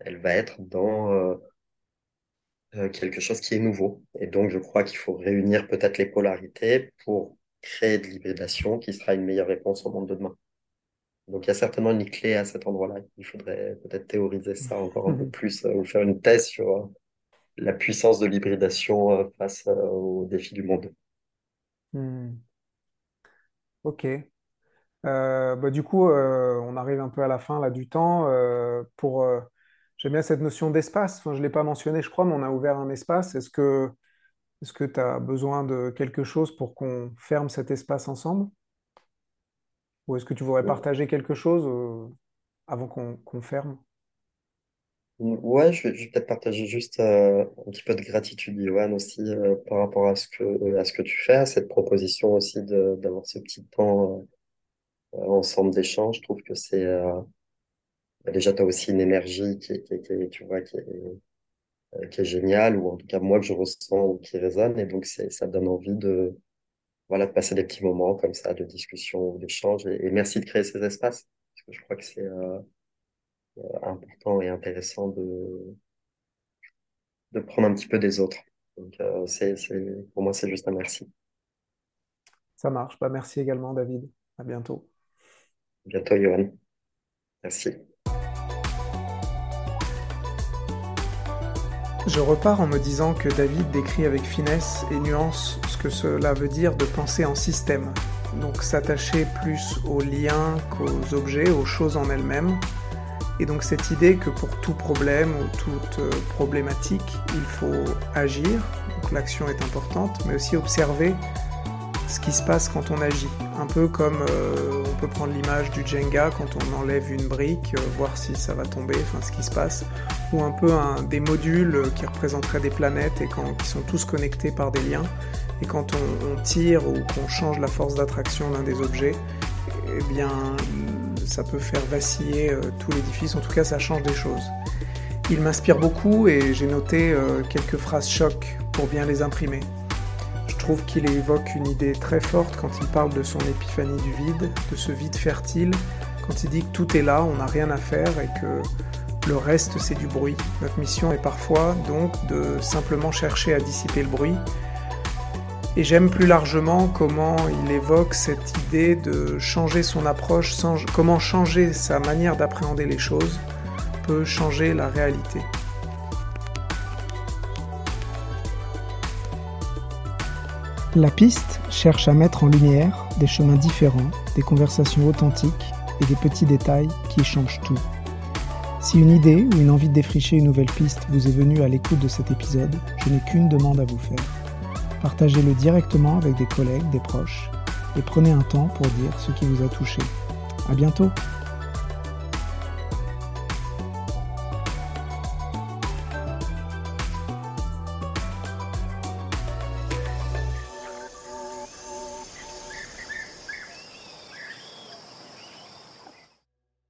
Elle va être dans euh, euh, quelque chose qui est nouveau. Et donc, je crois qu'il faut réunir peut-être les polarités pour créer de l'hybridation qui sera une meilleure réponse au monde de demain. Donc, il y a certainement une clé à cet endroit-là. Il faudrait peut-être théoriser ça encore un peu plus euh, ou faire une thèse sur euh, la puissance de l'hybridation face aux défis du monde. Hmm. Ok. bah, du coup, on arrive un peu à la fin là, du temps. pour, J'aime bien cette notion d'espace. Enfin, je ne l'ai pas mentionné, je crois, mais on a ouvert un espace. Est-ce que est-ce que tu as besoin de quelque chose pour qu'on ferme cet espace ensemble? Ou est-ce que tu voudrais partager quelque chose euh, avant qu'on qu'on ferme? Ouais, je vais, peut-être partager juste euh, un petit peu de gratitude, Johan, aussi euh, par rapport à ce que, à ce que tu fais, à cette proposition aussi d'avoir ce petit temps euh, ensemble d'échange. Je trouve que c'est bah, déjà, tu as aussi une énergie qui, est- qui, tu vois, qui est, qui est géniale, ou en tout cas moi que je ressens ou qui résonne, et donc ça donne envie de, voilà, de passer des petits moments comme ça de discussion d'échange, et, merci de créer ces espaces, parce que je crois que c'est important et intéressant de, de prendre un petit peu des autres. Donc, euh, c'est, c'est, pour moi, c'est juste un merci. Ça marche. Bah, merci également, David. À bientôt. À bientôt, Johan. Merci. Je repars en me disant que David décrit avec finesse et nuance ce que cela veut dire de penser en système. Donc s'attacher plus aux liens qu'aux objets, aux choses en elles-mêmes. Et donc cette idée que pour tout problème ou toute euh, problématique, il faut agir, donc l'action est importante, mais aussi observer ce qui se passe quand on agit. Un peu comme euh, on peut prendre l'image du Jenga quand on enlève une brique, euh, voir si ça va tomber, enfin ce qui se passe, ou un peu des modules qui représenteraient des planètes et quand, qui sont tous connectés par des liens. Et quand on tire ou qu'on change la force d'attraction d'un des objets, eh bien ça peut faire vaciller euh, tout l'édifice, en tout cas ça change des choses. Il m'inspire beaucoup et j'ai noté euh, quelques phrases choc pour bien les imprimer. Je trouve qu'il évoque une idée très forte quand il parle de son épiphanie du vide, de ce vide fertile, quand il dit que tout est là, on n'a rien à faire et que le reste c'est du bruit. Notre mission est parfois donc de simplement chercher à dissiper le bruit. Et j'aime plus largement comment il évoque cette idée de changer son approche, comment changer sa manière d'appréhender les choses peut changer la réalité. La piste cherche à mettre en lumière des chemins différents, des conversations authentiques et des petits détails qui changent tout. Si une idée ou une envie de défricher une nouvelle piste vous est venue à l'écoute de cet épisode, je n'ai qu'une demande à vous faire. Partagez-le directement avec des collègues, des proches, et prenez un temps pour dire ce qui vous a touché. À bientôt!